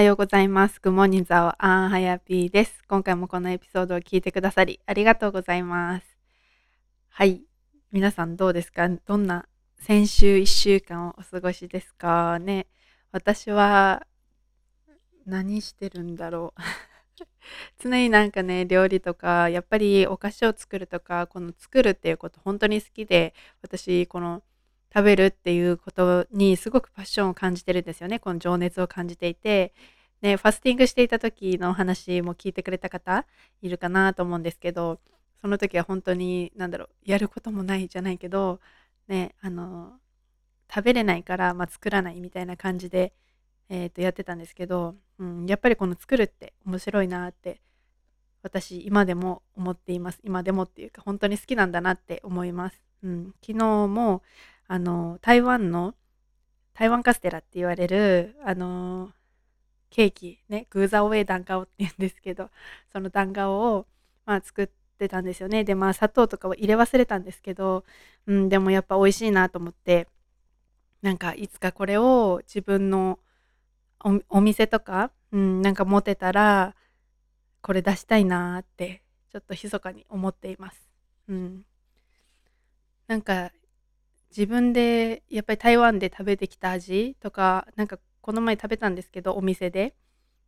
おはようございます。グモニザオアンハヤピーです。今回もこのエピソードを聞いてくださりありがとうございます。はい。皆さんどうですか？どんな先週1週間をお過ごしですか？ね。私は何してるんだろう？常になんかね、料理とか、やっぱりお菓子を作るとか、この作るっていうこと本当に好きで、私、この食べるっていうことにすごくパッションを感じてるんですよね。この情熱を感じていて、ね、ファスティングしていた時の話も聞いてくれた方いるかなと思うんですけど、その時は本当に、なんだろう、やることもないじゃないけど、ね、あの、食べれないから、まあ、作らないみたいな感じで、えー、とやってたんですけど、うん、やっぱりこの作るって面白いなって私今でも思っています。今でもっていうか本当に好きなんだなって思います、うん、昨日もあの台湾の台湾カステラって言われるあのケーキねグーザオウェイダンガオって言うんですけどそのダンガオを、まあ、作ってたんですよねでまあ砂糖とかを入れ忘れたんですけど、うん、でもやっぱ美味しいなと思ってなんかいつかこれを自分のおお店とか、うん、なんか持てたらこれ出したいなーってちょっと密かに思っています。うん、なんか自分でやっぱり台湾で食べてきた味とかなんかこの前食べたんですけどお店で、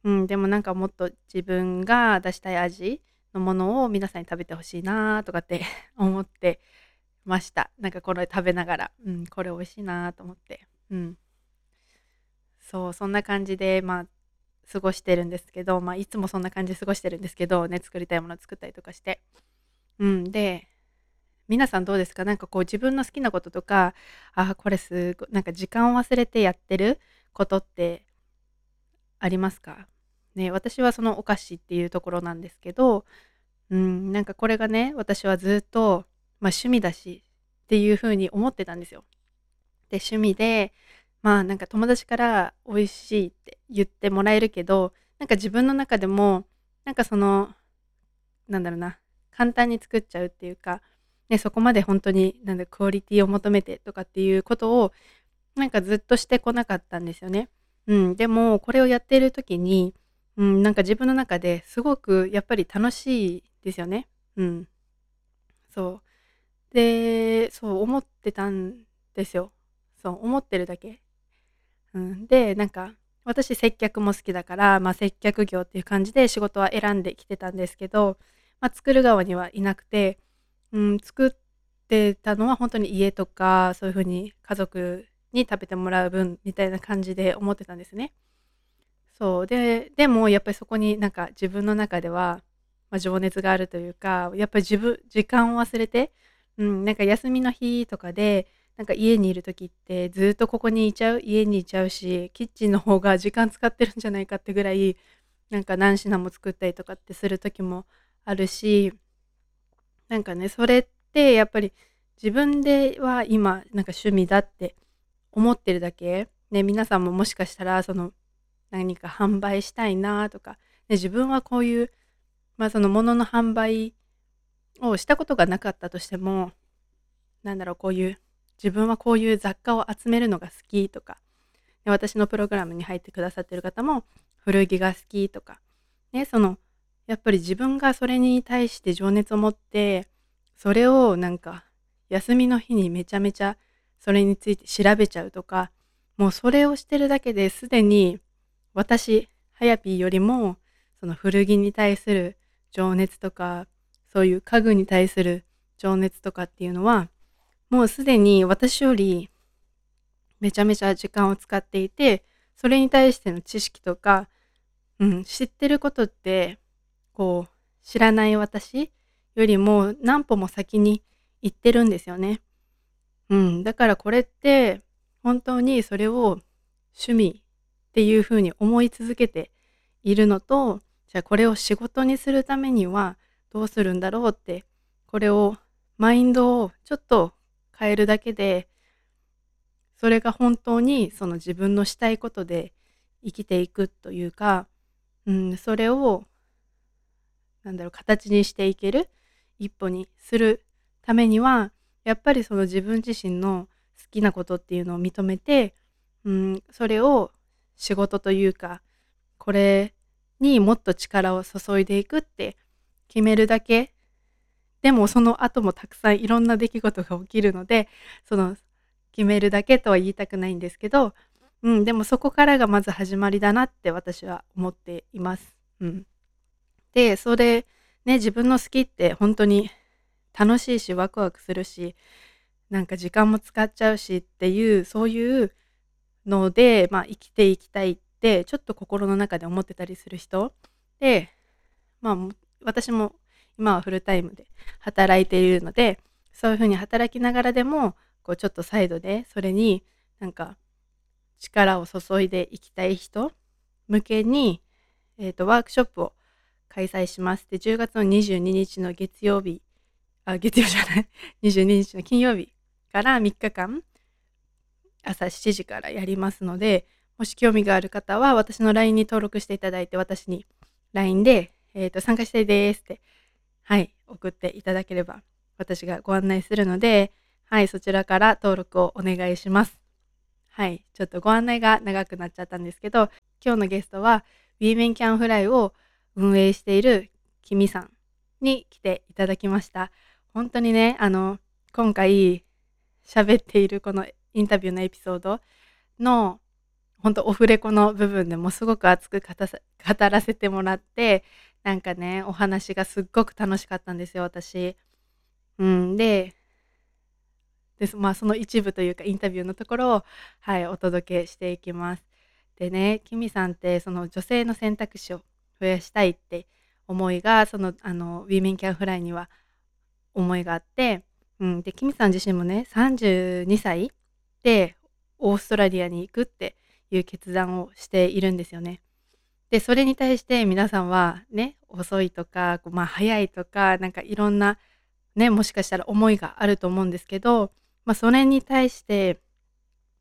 うん、でもなんかもっと自分が出したい味のものを皆さんに食べてほしいなとかって 思ってました。なんかこれ食べながら、うん、これ美味しいなと思って、うん、そうそんな感じでまあ過ごしてるんですけど、まあ、いつもそんな感じで過ごしてるんですけどね作りたいもの作ったりとかして。うんで皆さんどうですか？なんかこう自分の好きなこととかあこれすごなんか時間を忘れてやってることってありますか？ね私はそのお菓子っていうところなんですけどうんなんかこれがね私はずっと、まあ、趣味だしっていうふうに思ってたんですよ。で趣味でまあなんか友達から美味しいって言ってもらえるけどなんか自分の中でもなんかそのなんだろうな簡単に作っちゃうっていうか、ね、そこまで本当になんだクオリティを求めてとかっていうことをなんかずっとしてこなかったんですよね。うん、でもこれをやっている時に、うん、なんか自分の中ですごくやっぱり楽しいですよね。うん、そうでそう思ってたんですよ。そう思ってるだけうん、でなんか私接客も好きだから、まあ、接客業っていう感じで仕事は選んできてたんですけど、まあ、作る側にはいなくて、うん、作ってたのは本当に家とかそういう風に家族に食べてもらう分みたいな感じで思ってたんですね。そうででもやっぱりそこになんか自分の中では、ま、情熱があるというかやっぱり自分時間を忘れて、うん、なんか休みの日とかでなんか家にいる時ってずっとここにいちゃう家にいちゃうしキッチンの方が時間使ってるんじゃないかってぐらいなんか何品も作ったりとかってする時もあるしなんかねそれってやっぱり自分では今なんか趣味だって思ってるだけ、ね、皆さんももしかしたらその何か販売したいなとか、ね、自分はこういう、まあ、そのもの販売をしたことがなかったとしてもなんだろうこういう自分はこういう雑貨を集めるのが好きとか、私のプログラムに入ってくださってる方も古着が好きとか、ね、そのやっぱり自分がそれに対して情熱を持ってそれをなんか休みの日にめちゃめちゃそれについて調べちゃうとかもうそれをしてるだけですでに私はやぴーよりもその古着に対する情熱とかそういう家具に対する情熱とかっていうのはもうすでに私よりめちゃめちゃ時間を使っていてそれに対しての知識とか、うん、知ってることってこう知らない私よりも何歩も先に行ってるんですよね。うん、だからこれって本当にそれを趣味っていうふうに思い続けているのとじゃあこれを仕事にするためにはどうするんだろうってこれをマインドをちょっと変えるだけでそれが本当にその自分のしたいことで生きていくというか、うん、それをなんだろう形にしていける一歩にするためにはやっぱりその自分自身の好きなことっていうのを認めて、うん、それを仕事というかこれにもっと力を注いでいくって決めるだけでもその後もたくさんいろんな出来事が起きるのでその決めるだけとは言いたくないんですけど、うん、でもそこからがまず始まりだなって私は思っています。うん、でそれね自分の好きって本当に楽しいしワクワクするしなんか時間も使っちゃうしっていうそういうので、まあ、生きていきたいってちょっと心の中で思ってたりする人で、まあ、私も今はフルタイムで働いているのでそういうふうに働きながらでもこうちょっとサイドでそれになんか力を注いでいきたい人向けに、えーと、ワークショップを開催します。で10月の22日の月曜日あ月曜じゃない 22日の金曜日から3日間朝7時からやりますのでもし興味がある方は私の LINE に登録していただいて私に LINE で、えーと、参加したいですってはい送っていただければ私がご案内するのではいそちらから登録をお願いしますはいちょっとご案内が長くなっちゃったんですけど今日のゲストは w ー m e n Can Fly を運営しているキミさんに来ていただきました本当にねあの今回喋っているこのインタビューのエピソードの本当オフレコの部分でもすごく熱く語らせてもらってなんかねお話がすっごく楽しかったんですよ私。うん、ででまあその一部というかインタビューのところをはいお届けしていきます。でねキミさんってその女性の選択肢を増やしたいって思いがそのあのウィーメンキャンフライには思いがあってうん、でキミさん自身もね32歳でオーストラリアに行くっていう決断をしているんですよね。でそれに対して皆さんはね遅いとか、まあ、早いとかなんかいろんなねもしかしたら思いがあると思うんですけど、まあ、それに対して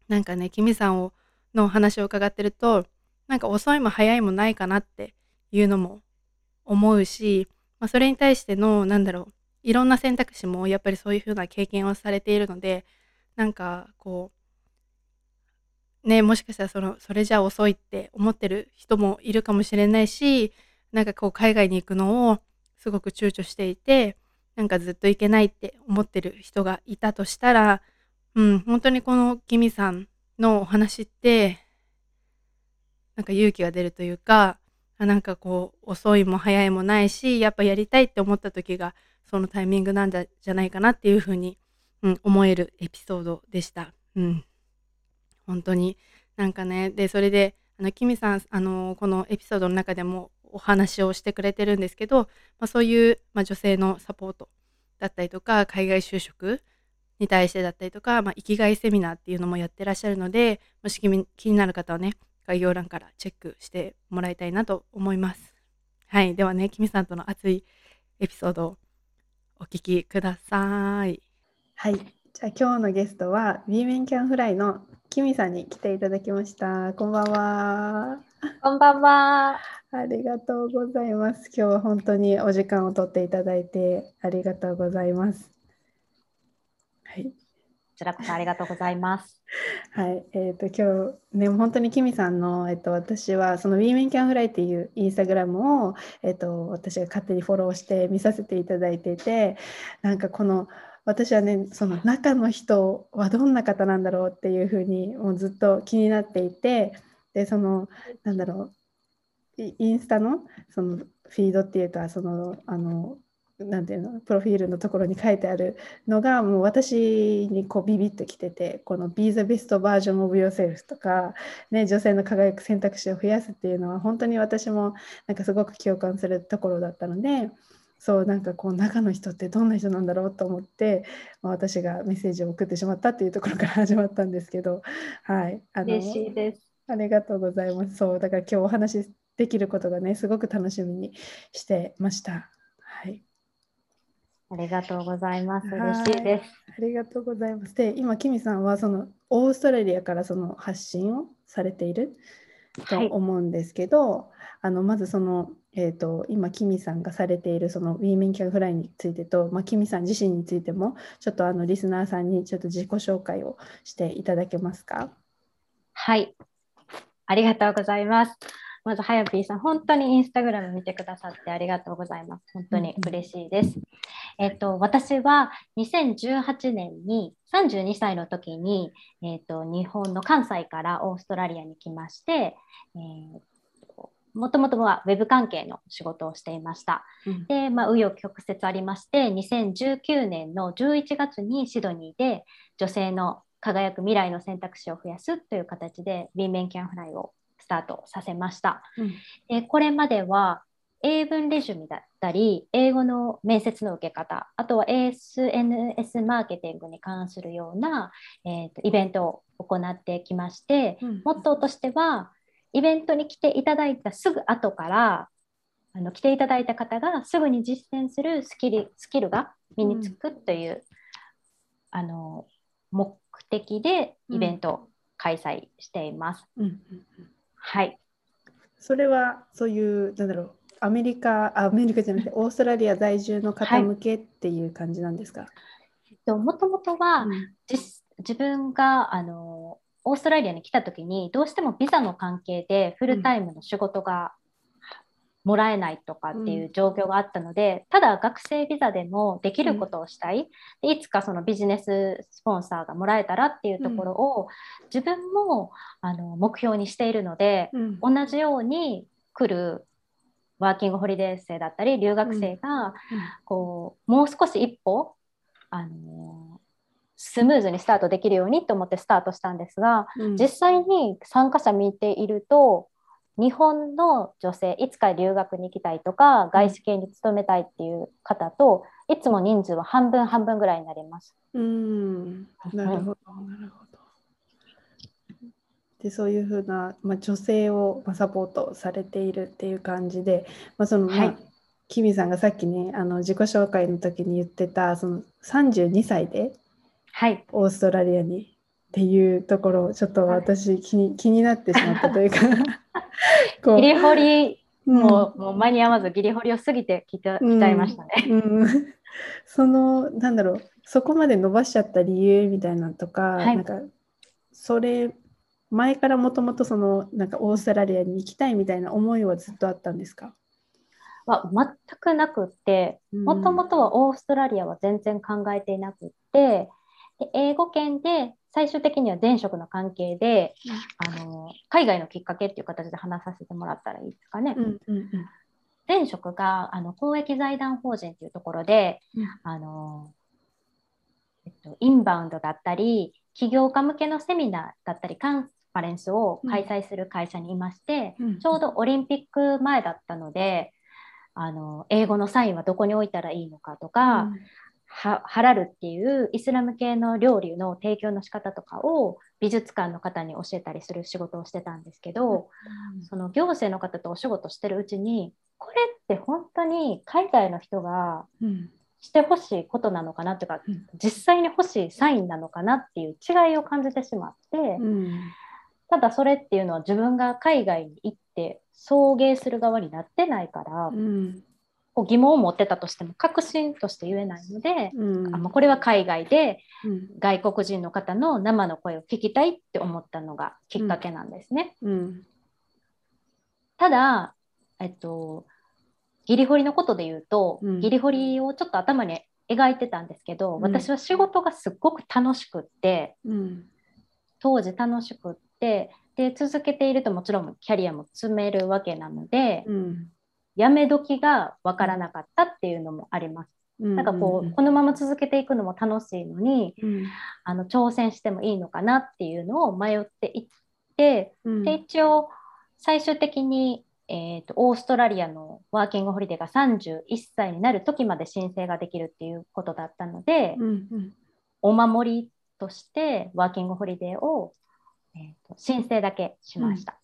なんかねキミさんをの話を伺ってるとなんか遅いも早いもないかなっていうのも思うし、まあ、それに対してのなんだろういろんな選択肢もやっぱりそういうふうな経験をされているのでなんかこうねもしかしたらそのそれじゃ遅いって思ってる人もいるかもしれないしなんかこう海外に行くのをすごく躊躇していてなんかずっと行けないって思ってる人がいたとしたらうん本当にこのキミさんのお話ってなんか勇気が出るというかあなんかこう遅いも早いもないしやっぱやりたいって思った時がそのタイミングなんじゃないかなっていうふうに、うん、思えるエピソードでした。うん、本当になんかねでそれであのキミさんあのこのエピソードの中でもお話をしてくれてるんですけど、まあ、そういう、まあ、女性のサポートだったりとか海外就職に対してだったりとか、まあ、生きがいセミナーっていうのもやってらっしゃるのでもし気になる方はね概要欄からチェックしてもらいたいなと思います。はい、ではね、キミさんとの熱いエピソードをお聞きください。はい、じゃあ今日のゲストは B メンキャンフライのキミさんに来ていただきました。こんばんは。こんばんは。ありがとうございます。今日は本当にお時間を取っていただいてありがとうございます。はい。ちらこそありがとうございます。はい、えっ、ー、と今日ね本当にキミさんのえっ、ー、と私はその w ー m e n Can Fly っていうインスタグラムをえっ、ー、と私が勝手にフォローして見させていただいていてなんかこの私はねその中の人はどんな方なんだろうっていうふうにもうずっと気になっていてでそのなんだろうインスタのそのフィードっていうかそのあのなんていうのプロフィールのところに書いてあるのがもう私にこうビビッときててこの Be the best version of yourself とか、ね、女性の輝く選択肢を増やすっていうのは本当に私もなんかすごく共感するところだったのでそうなんかこう中の人ってどんな人なんだろうと思って、まあ、私がメッセージを送ってしまったっていうところから始まったんですけどはいあの嬉しいです。ありがとうございます。そうだから今日お話しできることがねすごく楽しみにしてました。はいありがとうございます。嬉しいです。ありがとうございます。で、今、キミさんはそのオーストラリアからその発信をされている？と思うんですけど、はい、あのまずその、えーと、今、キミさんがされているそのウィーメンキャンフライについてと、まあ、キミさん自身についても、ちょっとあのリスナーさんにちょっと自己紹介をしていただけますか？はい、ありがとうございます。まず、はやぴーさん、本当にインスタグラム見てくださってありがとうございます。本当に嬉しいです。えっと、私は2018年に32歳の時に、えっと、日本の関西からオーストラリアに来まして、えーもともとはウェブ関係の仕事をしていました。うん、で、まあ、紆余曲折ありまして、2019年の11月にシドニーで女性の輝く未来の選択肢を増やすという形で、ウィンメンキャンフライをスタートさせました。うん、でこれまでは英文レジュメだったり、英語の面接の受け方、あとは SNS マーケティングに関するような、えーと、イベントを行ってきまして、うん、モットーとしては、イベントに来ていただいたすぐ後からあの来ていただいた方がすぐに実践するスキルスキルが身につくという、うん、あの目的でイベントを開催しています。うん、はい。それはそういうなんだろうアメリカアメリカじゃなくてオーストラリア在住の方向けっていう感じなんですか、はい、もともとは、うん、自分があのオーストラリアに来た時にどうしてもビザの関係でフルタイムの仕事がもらえないとかっていう状況があったので、うん、ただ学生ビザでもできることをしたい、うん、いつかそのビジネススポンサーがもらえたらっていうところを自分もあの目標にしているので、うん、同じように来るワーキングホリデー生だったり留学生がこうもう少し一歩あのスムーズにスタートできるようにと思ってスタートしたんですが、うん、実際に参加者見ていると日本の女性いつか留学に行きたいとか外資系に勤めたいっていう方といつも人数は半分半分ぐらいになります。うんなるほど、なるほど。でそういうふうな、まあ、女性をサポートされているっていう感じで、まあそのまあ、はい、キミさんがさっきねあの自己紹介の時に言ってたその32歳ではい、オーストラリアにっていうところちょっと私気に気になってしまったというか。こう。ギリホリも,、もう間に合わずギリホリを過ぎてきたきちゃいましたね。うん。うん、そのなんだろう。そこまで伸ばしちゃった理由みたいなとか、はい、なんかそれ前からもともとそのなんかオーストラリアに行きたいみたいな思いはずっとあったんですか？は全くなくってもともとはオーストラリアは全然考えていなくって、で英語圏で最終的には前職の関係で、うん、あの海外のきっかけっていう形で話させてもらったらいいですかね。うんうんうん、前職があの公益財団法人っていうところで、うん、あのえっと、インバウンドだったり起業家向けのセミナーだったりカンファレンスを開催する会社にいまして、うん、ちょうどオリンピック前だったのであの英語のサインはどこに置いたらいいのかとか、ハラルっていうイスラム系の料理の提供の仕方とかを美術館の方に教えたりする仕事をしてたんですけど、うん、その行政の方とお仕事してるうちにこれって本当に海外の人がしてほしいことなのかなというか、うん、実際に欲しいサインなのかなっていう違いを感じてしまって、うん、ただそれっていうのは自分が海外に行って送迎する側になってないから。こう疑問を持ってたとしても確信として言えないので、うん、あこれは海外で外国人の方の生の声を聞きたいって思ったのがきっかけなんですね。うん。うん、ただ、えっと、ギリホリのことで言うと、ギリホリをちょっと頭に描いてたんですけど、私は仕事がすっごく楽しくって、当時楽しくってで続けているともちろんキャリアも積めるわけなので。やめ時が分からなかったっていうのもあります。なんかこうこのまま続けていくのも楽しいのに、うん、あの挑戦してもいいのかなっていうのを迷っていって、うん、で一応最終的に、えーと、オーストラリアのワーキングホリデーが31歳になる時まで申請ができるっていうことだったので、うんうん、お守りとしてワーキングホリデーを、えーと、申請だけしました。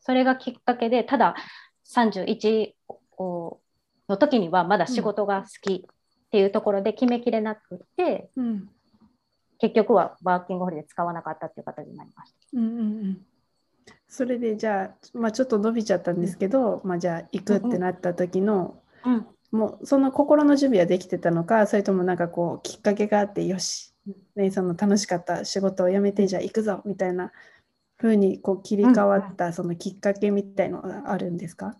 それがきっかけでただ31の時にはまだ仕事が好きっていうところで決めきれなくて、うん、結局はワーキングホリデー使わなかったっていう形になりました。うんうんうん。それでじゃあ、まあ、ちょっと伸びちゃったんですけど、うん、まあ、じゃあ行くってなった時の、うん、もうその心の準備はできてたのかそれともなんかこうきっかけがあってよし、ね、その楽しかった仕事を辞めてじゃあ行くぞみたいなふうにこう切り替わったそのきっかけみたいのがあるんですか、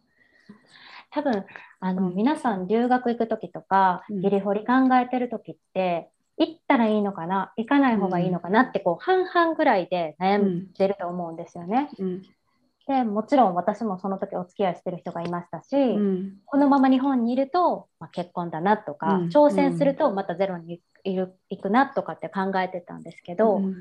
多分あの、うん。皆さん留学行く時とかうん。ギリホリ考えてる時って行ったらいいのかな？行かない方がいいのかなってこう半々ぐらいで悩んでると思うんですよね。うん。でもちろん私もその時お付き合いしてる人がいましたし、うん。このまま日本にいると、まあ、結婚だなとか、うん。挑戦するとまたゼロにいる行くなとかって考えてたんですけど、うん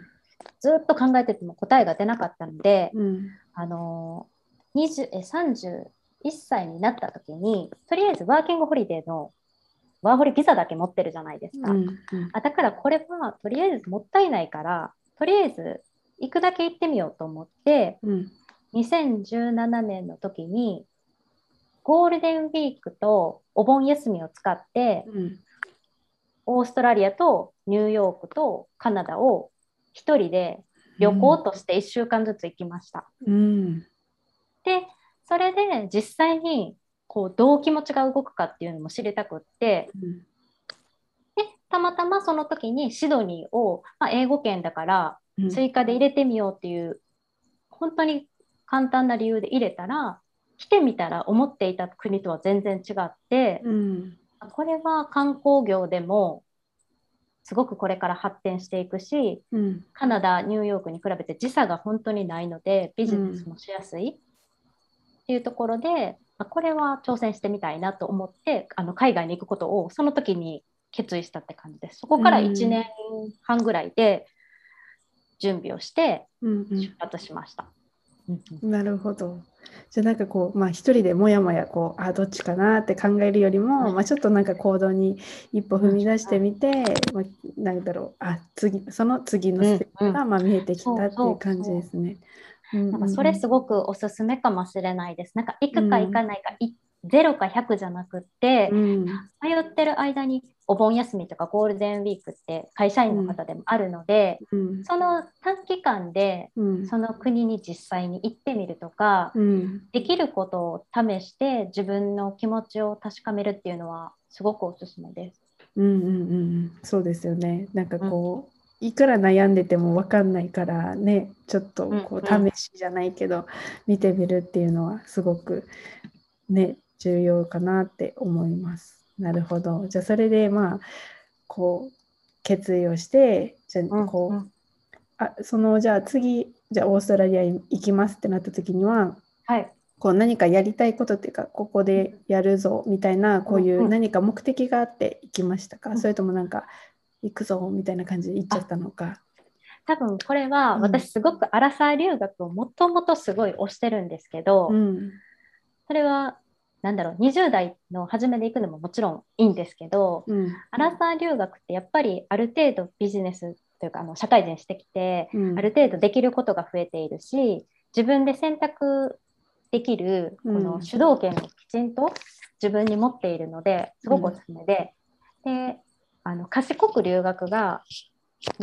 ずっと考えてても答えが出なかったので、うん。あの20え31歳になった時にとりあえずワーキングホリデーのワーホリビザだけ持ってるじゃないですか。うんあだからこれはとりあえずもったいないからとりあえず行くだけ行ってみようと思ってうん。2017年の時にゴールデンウィークとお盆休みを使ってうん。オーストラリアとニューヨークとカナダを一人で旅行として1週間ずつ行きました。うん。でそれで実際にこうどう気持ちが動くかっていうのも知りたくって。うん。でたまたまその時にシドニーを、まあ、英語圏だからうん。追加で入れてみようっていう本当に簡単な理由で入れたら来てみたら思っていた国とは全然違って。うん。これは観光業でもすごくこれから発展していくしうん。カナダニューヨークに比べて時差が本当にないのでビジネスもしやすい。っていうところで、あこれは挑戦してみたいなと思ってあの海外に行くことをその時に決意したって感じです。そこからうん。1年半ぐらいで準備をしてうんうん。出発しました。うんうん。なるほど。じゃあなんかこう、まあ一人でもやもやこう、あ、どっちかなって考えるよりも、うんまあちょっとなんか行動に一歩踏み出してみて、まあ、なんだろう、あ、次、その次のステップがまあ見えてきたっていう感じですね。なんかそれすごくおすすめかもしれないです。なんか行くか行かないか、い0か100じゃなくって、うん。迷ってる間にお盆休みとかゴールデンウィークって会社員の方でもあるので、うん。その短期間でうん。その国に実際に行ってみるとか、うん。できることを試して自分の気持ちを確かめるっていうのはすごくおすすめです。うんうんうんそうですよね。なんかこう、いくら悩んでても分かんないからね、ちょっとこうんうう試しじゃないけど、見てみるっていうのはすごくね、重要かなって思います。なるほど。じゃあそれでまあ、こう、決意をして、じゃあこう、うん。あそのじゃあ次、じゃあオーストラリアに行きますってなった時には、はい、こう何かやりたいことっていうかここでやるぞみたいなこういうんううん。何か目的があって行きましたか、うん。それともなんか行くぞみたいな感じで行っちゃったのか？多分これはうん。私すごくアラサー留学をもともとすごい推してるんですけど、うん。それはなんだろう20代の初めで行くのももちろんいいんですけど、うん。アラサー留学ってやっぱりある程度ビジネスというかあの社会人してきて、うん。ある程度できることが増えているし自分で選択できるこうん。の主導権をきちんと自分に持っているのですごくおすすめで,、であの賢く留学が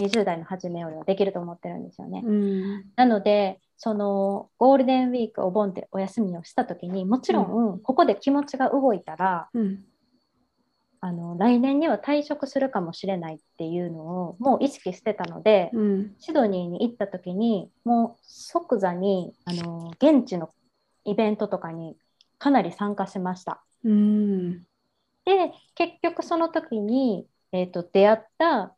20代の初めよりはできると思ってるんですよね。うん。なのでそのゴールデンウィークお盆でお休みをした時にもちろん。ここで気持ちが動いたら、うん。あの来年には退職するかもしれないっていうのをもう意識してたので、うん。シドニーに行った時にもう即座にあの現地のイベントとかにかなり参加しました。うん。で結局その時に、えー、と出会った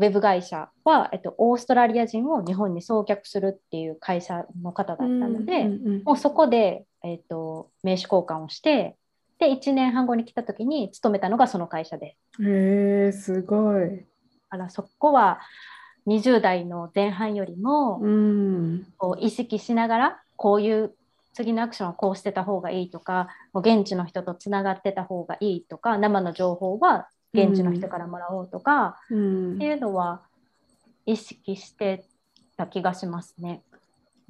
ウェブ会社は、えっと、オーストラリア人を日本に送客するっていう会社の方だったので、うんもうそこで、えー、と名刺交換をしてで1年半後に来た時に勤めたのがその会社です。うんへえすごい。あらそこは20代の前半よりも、うんこう意識しながらこういう次のアクションはこうしてた方がいいとかもう現地の人とつながってた方がいいとか生の情報は現地の人からもらおうとか、うん。っていうのは意識してた気がしますね。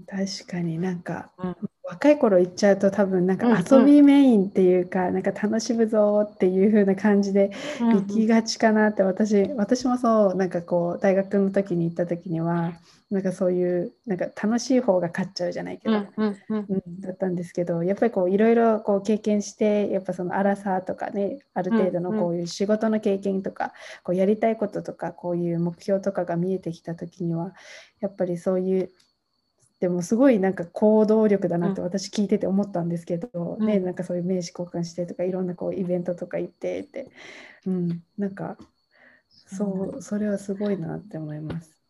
確かになんか、うん。若い頃行っちゃうと多分なんかうんうん。遊びメインっていうか、なんか楽しむぞっていう風な感じで行きがちかなって私私もそうなんかこう大学の時に行った時にはなんかそういうなんか楽しい方が勝っちゃうじゃないけど、うんうんうん。うん、だったんですけどやっぱりこういろいろこう経験してやっぱその荒さとかねある程度のうんうん。こういう仕事の経験とか、こうやりたいこととかこういう目標とかが見えてきた時にはやっぱりそういうスでもすごいなんか行動力だなって私聞いてて思ったんですけど、うん。ねなんかそういう名刺交換してとかいろんなこうイベントとか行ってって、うん、なんかそうそれはすごいなって思います。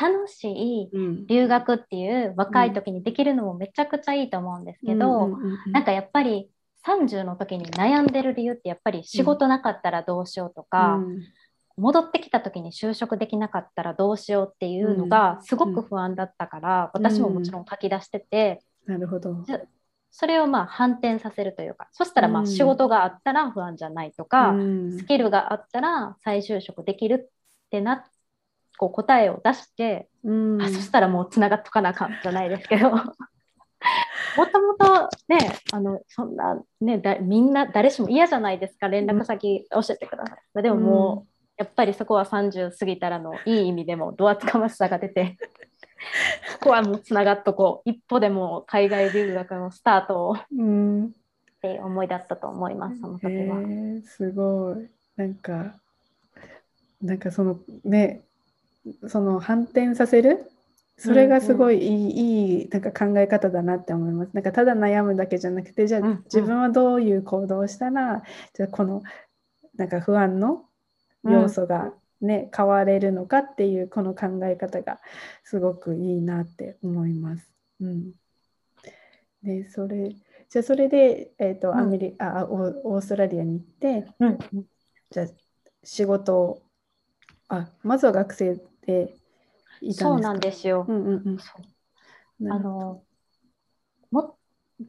楽しいうん、留学っていう若い時にできるのもめちゃくちゃいいと思うんですけど、うんうんうんうんなんかやっぱり30の時に悩んでる理由ってやっぱり仕事なかったらどうしようとか、うん。戻ってきた時に就職できなかったらどうしようっていうのがすごく不安だったから、うん。私ももちろん書き出してて、なるほど。それをまあ反転させるというかそしたらまうん。あ仕事があったら不安じゃないとか、うん。スキルがあったら再就職できるってなこう答えを出して、うん。あそしたらもうつながっとかなあかんじゃないですけど。もともとねあのそんなねだみんな誰しも嫌じゃないですか。連絡先教えてください、でももう、やっぱりそこは30過ぎたらのいい意味でもドアつかましさが出て ここはもうつながっとこう一歩でも海外留学のスタートをっうん。ていう思いだったと思いますその時は。すごい。なんかなんかそのねその反転させる？それがすごいいい,、いいなんか考え方だなって思います。なんかただ悩むだけじゃなくてじゃあ、うんうん。自分はどういう行動をしたらじゃあこのなんか不安の要素がね、変われるのかっていうこの考え方がすごくいいなって思います。うん、でそれじゃあそれで、えーとうん。アメリあオーオーストラリアに行ってうん。じゃあ仕事をあまずは学生でいたんですか？そうなんですよ。あのも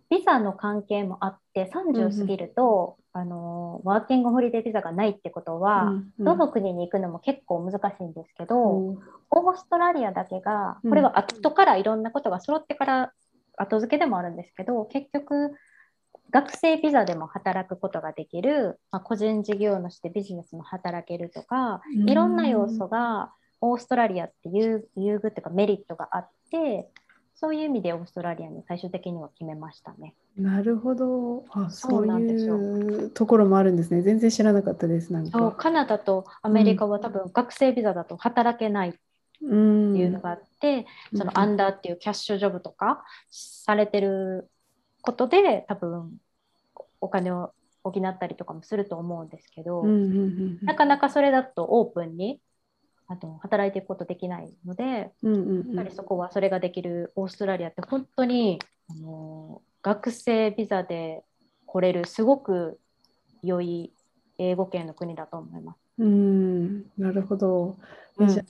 ビザの関係もあって30過ぎると、あのワーキングホリデービザがないってことは、うんうん。どの国に行くのも結構難しいんですけど、おー。オーストラリアだけがうん。これは後からいろんなことが揃ってから後付けでもあるんですけど結局学生ビザでも働くことができる、まあ、個人事業主でビジネスも働けるとかいろんな要素がオーストラリアっていう優遇っていうかメリットがあってそういう意味でオーストラリアに最終的には決めましたね。なるほど。あそそういうところもあるんですね。全然知らなかったですなんか。そうカナダとアメリカは多分学生ビザだと働けないってうんいうのがあって、そのアンダーっていうキャッシュジョブとかされてることで多分お金を補ったりとかもすると思うんですけど、うんうんうんうん。なかなかそれだとオープンにあと働いていくことできないので、うんうんうんやっぱりそこはそれができるオーストラリアって本当にあの学生ビザで来れるすごく良い英語圏の国だと思います。うん、なるほど。えうんじゃあ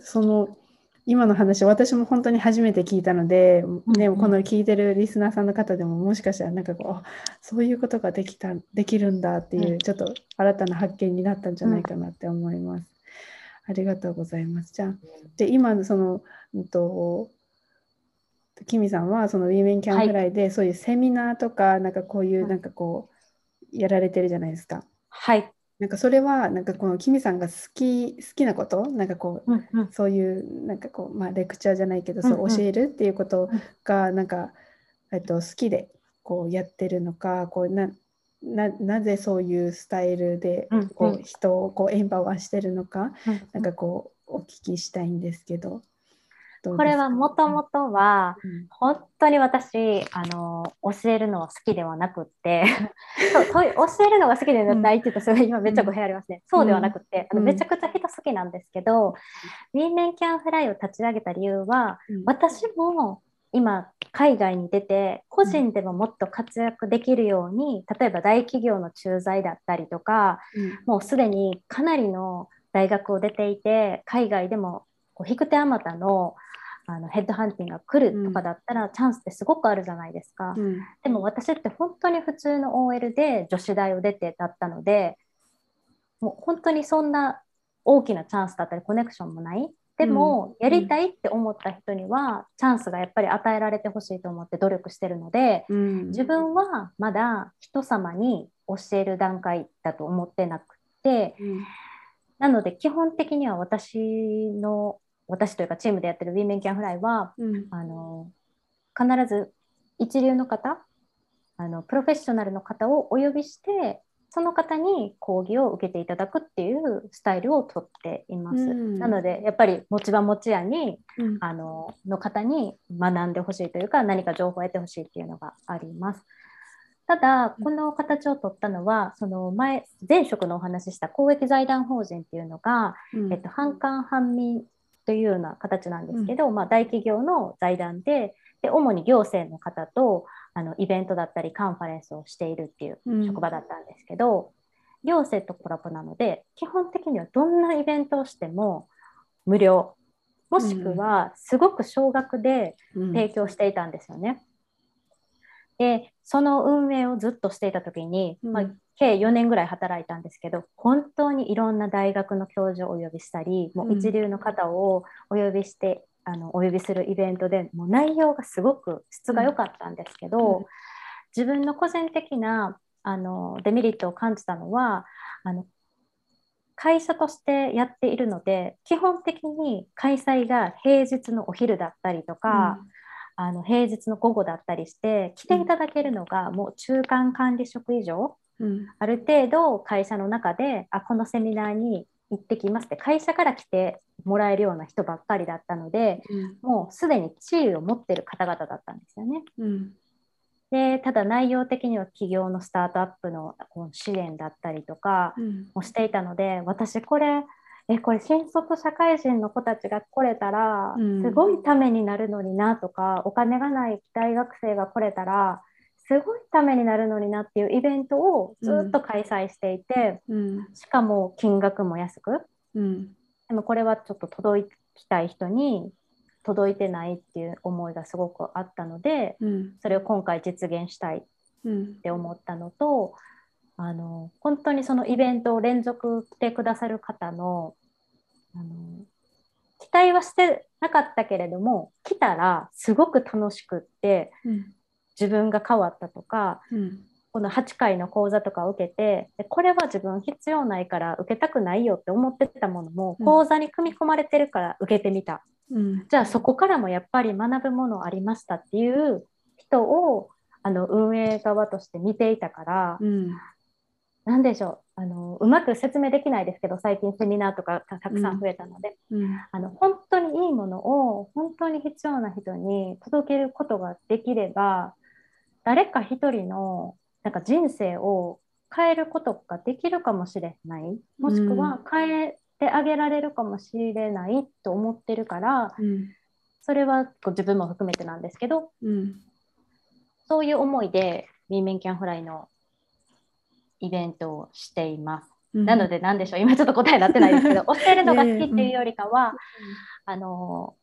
その今の話、私も本当に初めて聞いたので、ね、うんこの聞いてるリスナーさんの方でももしかしたらなんかこう、あそういうことができた、できるんだっていう、うんちょっと新たな発見になったんじゃないかなって思います。ありがとうございます。じゃあ、で今のその、うんと、キミさんはそのウィーメンキャンフライでそういうセミナーとか、なんかこういううんなんかこう、やられてるじゃないですか。はい、なんかそれはなんかこのキミさんが好き好きなこと？なんかこううんうん。そういうなんかこうまあレクチャーじゃないけどそう教えるっていうことうん。がなんかえっと好きでこうやってるのかこうなななぜそういうスタイルでうんこううん人をこうエンパワーしてるのかうん。なんかこうお聞きしたいんですけどどうこれはもともとはうん。本当に私あの教えるのは好きではなくって教えるのが好きでないって言うとそれ今めっちゃ語弊ありますね、そうではなくて、あのうん。めちゃくちゃ人好きなんですけど、ウィーメンキャンフライを立ち上げた理由はうん。私も今海外に出て個人でももっと活躍できるように例えば大企業の駐在だったりとかもうすでにかなりの大学を出ていて海外でもこう引く手あまたのあのヘッドハンティングが来るとかだったら、チャンスってすごくあるじゃないですか。うん。でも私って本当に普通の OL で女子大を出てだったのでもう本当にそんな大きなチャンスだったりコネクションもないでも、やりたいって思った人にはチャンスがやっぱり与えられてほしいと思って努力してるのでうん。自分はまだ人様に教える段階だと思ってなくてうん。なので基本的には私の私というかチームでやってる Women Can Fly はうん。あの必ず一流の方あのプロフェッショナルの方をお呼びしてその方に講義を受けていただくっていうスタイルをとっています。うん。なのでやっぱり持ち場持ち屋にうん。あのの方に学んでほしいというか何か情報を得てほしいっていうのがあります。ただこの形を取ったのはその前前職のお話しした公益財団法人っていうのが、うん。えっと、半官半民というような形なんですけど、まあ、大企業の財団でで主に行政の方とあのイベントだったりカンファレンスをしているっていううん。職場だったんですけど、行政とコラボなので基本的にはどんなイベントをしても無料。もしくはすごく少額でうん。提供していたんですよね。でその運営をずっとしていた時に、うん。まあ、計4年ぐらい働いたんですけど本当にいろんな大学の教授をお呼びしたりもう一流の方をお呼びして、あのお呼びするイベントでもう内容がすごく質が良かったんですけど、うん。自分の個人的なあのデメリットを感じたのはあの会社としてやっているので基本的に開催が平日のお昼だったりとか、あの平日の午後だったりして来ていただけるのがもう中間管理職以上うん。ある程度会社の中であこのセミナーに行ってきますって会社から来てもらえるような人ばっかりだったのでうん。もうすでに地位を持ってる方々だったんですよね。うん。でただ内容的には企業のスタートアップの支援だったりとかうん。もしていたので私これえこれ新卒社会人の子たちが来れたらうん。すごいためになるのになとか、お金がない大学生が来れたらすごいためになるのになっていうイベントをずっと開催していて、うん。しかも金額も安く。うん。でもこれはちょっと届きたい人に届いてないっていう思いがすごくあったのでうん。それを今回実現したいうん。って思ったのとあの本当にそのイベントを連続来てくださる方のあの期待はしてなかったけれども来たらすごく楽しくってうん自分が変わったとかうんこの8回の講座とかを受けてでこれは自分必要ないから受けたくないよって思ってたものもうん。講座に組み込まれてるから受けてみた、うん。じゃあそこからもやっぱり学ぶものありましたっていう人をあの運営側として見ていたから、うん。なんでしょうあのうまく説明できないですけど最近セミナーとかたたくさん増えたので、うん。あの本当にいいものを本当に必要な人に届けることができれば誰か一人のなんか人生を変えることができるかもしれない。もしくは変えてあげられるかもしれないと思ってるからうんそれは自分も含めてなんですけどうん。そういう思いで「ウィーメンキャンフライ」のイベントをしています。うん。なので何でしょう。今ちょっと答えになってないですけど 教えるのが好きっていうよりかは、あの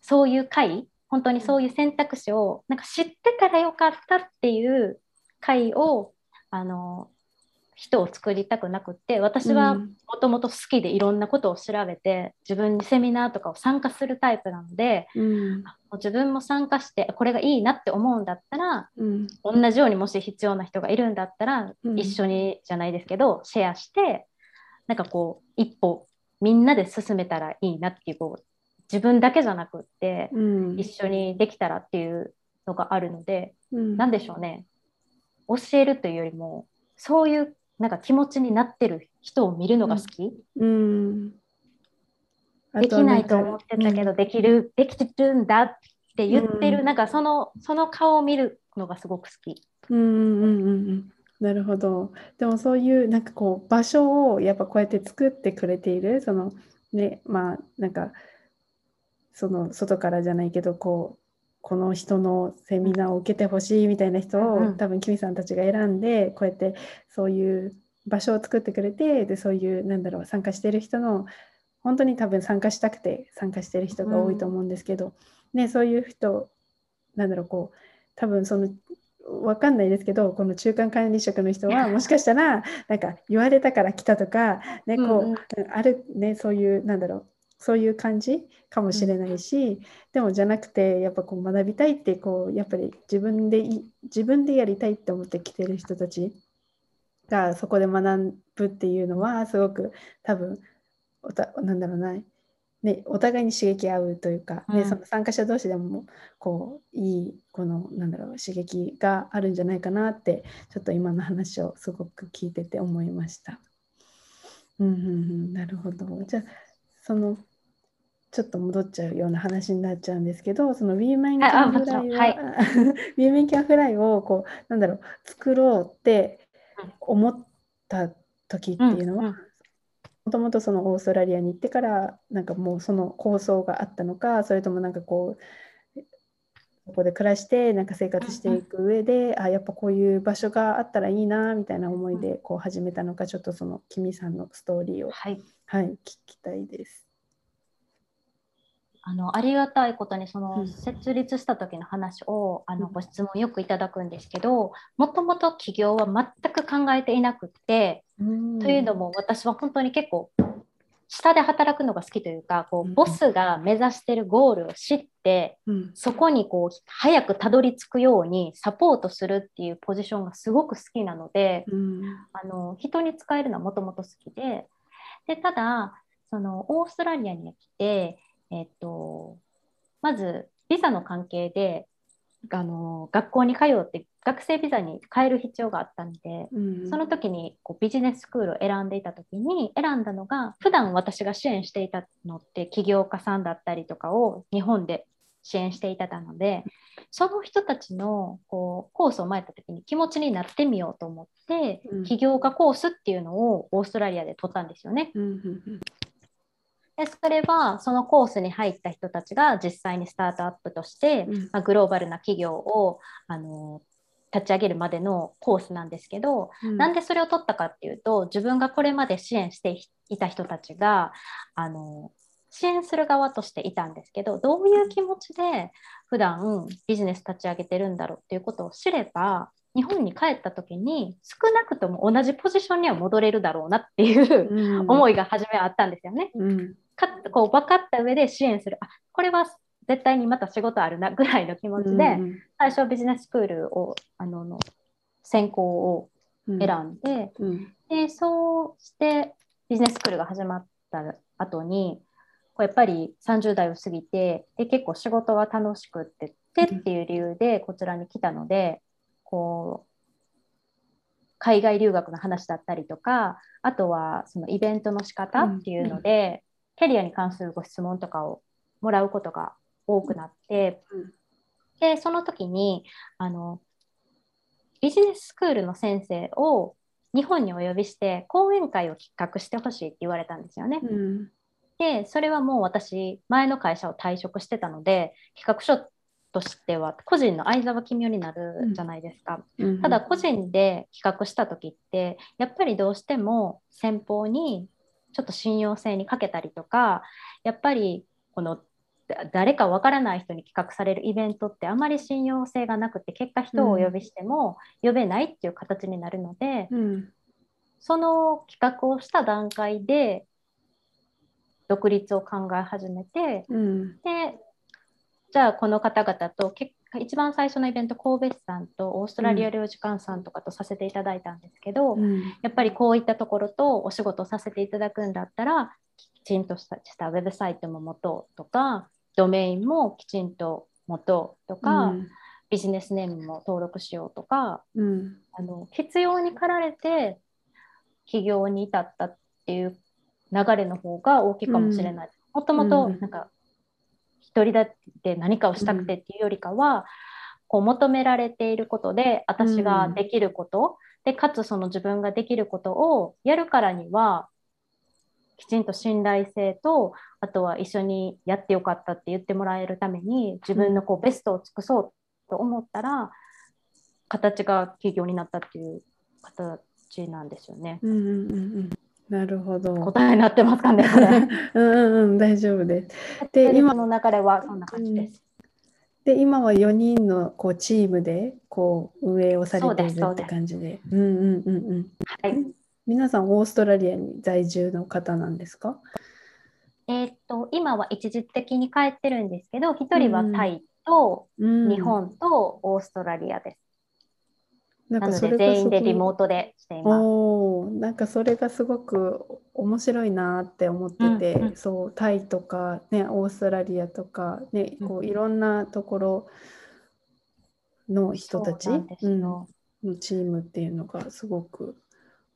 そういう会本当にそういう選択肢をなんか知ってたらよかったっていう会をあの人を作りたくなくって私はうん。もともと好きでいろんなことを調べて自分にセミナーとかを参加するタイプなのでうん。もう自分も参加してこれがいいなって思うんだったらうん。同じようにもし必要な人がいるんだったら、うん。一緒にじゃないですけどシェアしてなんかこう一歩みんなで進めたらいいなっていうこう自分だけじゃなくってうん。一緒にできたらっていうのがあるので、うん。なんでしょうね。教えるというよりもそういうなんか気持ちになってる人を見るのが好き、うん。できないと思ってたけど、ど、できるできてるんだって言ってる、うん。なんかそのその顔を見るのがすごく好き。うんうんうん。なるほど。でもそういうなんかこう場所をやっぱこうやって作ってくれているそのねまあなんかその外からじゃないけどこうこの人のセミナーを受けてほしいみたいな人を、うんうん。多分キミさんたちが選んでこうやってそういう場所を作ってくれてでそういうなんだろう参加してる人の本当に多分参加したくて参加してる人が多いと思うんですけど、ねそういう人なんだろうこう多分そのわかんないですけどこの中間管理職の人はもしかしたらなんか言われたから来たとか、ねこううんうん。あるねそういうなんだろうそういう感じかもしれないし、でもじゃなくてやっぱこう学びたいってこうやっぱり自分でい自分でやりたいって思って来てる人たちがそこで学ぶっていうのはすごく多分おたなんだろうなね、お互いに刺激合うというか、ねうんその参加者同士でもこういいこのなんだろう刺激があるんじゃないかなってちょっと今の話をすごく聞いてて思いました。うんうんうん、なるほど。じゃあそのちょっと戻っちゃうような話になっちゃうんですけど、そのウィーメンキャンフライは、はい。ウィーメンキャンフライをこうなんだろう作ろうって思った時っていうのは、うんうん。もともとそのオーストラリアに行ってからなんかもうその構想があったのかそれともなんかこうここで暮らしてなんか生活していく上で、あやっぱこういう場所があったらいいなみたいな思いでこう始めたのかちょっとそのキミさんのストーリーを、はい。はい、聞きたいです。あのありがたいことにそのうん。設立した時の話をあのうん。ご質問よくいただくんですけどもともと起業は全く考えていなくって、というのも私は本当に結構下で働くのが好きというかこうんうボスが目指してるゴールを知ってうん。そこにこう早くたどり着くようにサポートするっていうポジションがすごく好きなのでうん。あの人に使えるのはもともと好きででただそのオーストラリアに来て、えっと、まずビザの関係であの学校に通って学生ビザに変える必要があったのでうんその時にこうビジネススクールを選んでいた時に選んだのが普段私が支援していたのって起業家さんだったりとかを日本で支援していたのでその人たちのこうコースを前った時に気持ちになってみようと思って、うん。起業家コースっていうのをオーストラリアで取ったんですよね。うんうんでそれはそのコースに入った人たちが実際にスタートアップとして、うん。まあ、グローバルな企業をあの立ち上げるまでのコースなんですけど、うん。なんでそれを取ったかっていうと自分がこれまで支援していた人たちがあの支援する側としていたんですけどどういう気持ちで普段ビジネス立ち上げてるんだろうっていうことを知れば日本に帰った時に少なくとも同じポジションには戻れるだろうなっていううん。思いが初めはあったんですよね。うん。かこう分かった上で支援する。あこれは絶対にまた仕事あるなぐらいの気持ちで、うん最初ビジネススクールをあのの専攻をうん。選んで、うん。でそうしてビジネススクールが始まった後にこうやっぱり30代を過ぎてで結構仕事が楽しくってってっていう理由でこちらに来たのでこう海外留学の話だったりとかあとはそのイベントの仕方っていうので、キャリアに関するご質問とかをもらうことが多くなって、うん。でその時にあのビジネススクールの先生を日本にお呼びして講演会を企画してほしいって言われたんですよね。うん。でそれはもう私前の会社を退職してたので企画書としては個人の相沢君代になるじゃないですか。うん。ただ個人で企画した時ってやっぱりどうしても先方にちょっと信用性に欠けたりとかやっぱりこのだ誰かわからない人に企画されるイベントってあまり信用性がなくて結果人をお呼びしても呼べないっていう形になるので、うん。その企画をした段階で独立を考え始めてうん。でじゃあこの方々と結果一番最初のイベント神戸市さんとオーストラリア領事館さんとかとさせていただいたんですけど、うん。やっぱりこういったところとお仕事をさせていただくんだったらきちんとしたしたウェブサイトも持とうとかドメインもきちんと持とうとか、うん。ビジネスネームも登録しようとかうん。あの必要に駆られて起業に至ったっていう流れの方が大きいかもしれない。もともとうん。なんか一人だって何かをしたくてっていうよりかは、こう求められていることで私ができること、でかつその自分ができることをやるからにはきちんと信頼性とあとは一緒にやってよかったって言ってもらえるために自分のこうベストを尽くそうと思ったら形が企業になったっていう形なんですよね。うん。うん。うん。うんなるほど。答えになってますかね うんうんうん大丈夫です。でで今今の流れはそんな感じです。で今は4人のこうチームでこう運営をされているって感じで。うんうんうんうん。はい。皆さんオーストラリアに在住の方なんですか？えーっと今は一時的に帰ってるんですけど、一人はタイとうん日本とオーストラリアです。なんかなのでそれがすごい全員でリモートでしています。おーなんかそれがすごく面白いなって思ってて、うんうんそうタイとか、ね、オーストラリアとか、ね、こううんいろんなところの人たちそうなんのチームっていうのがすごく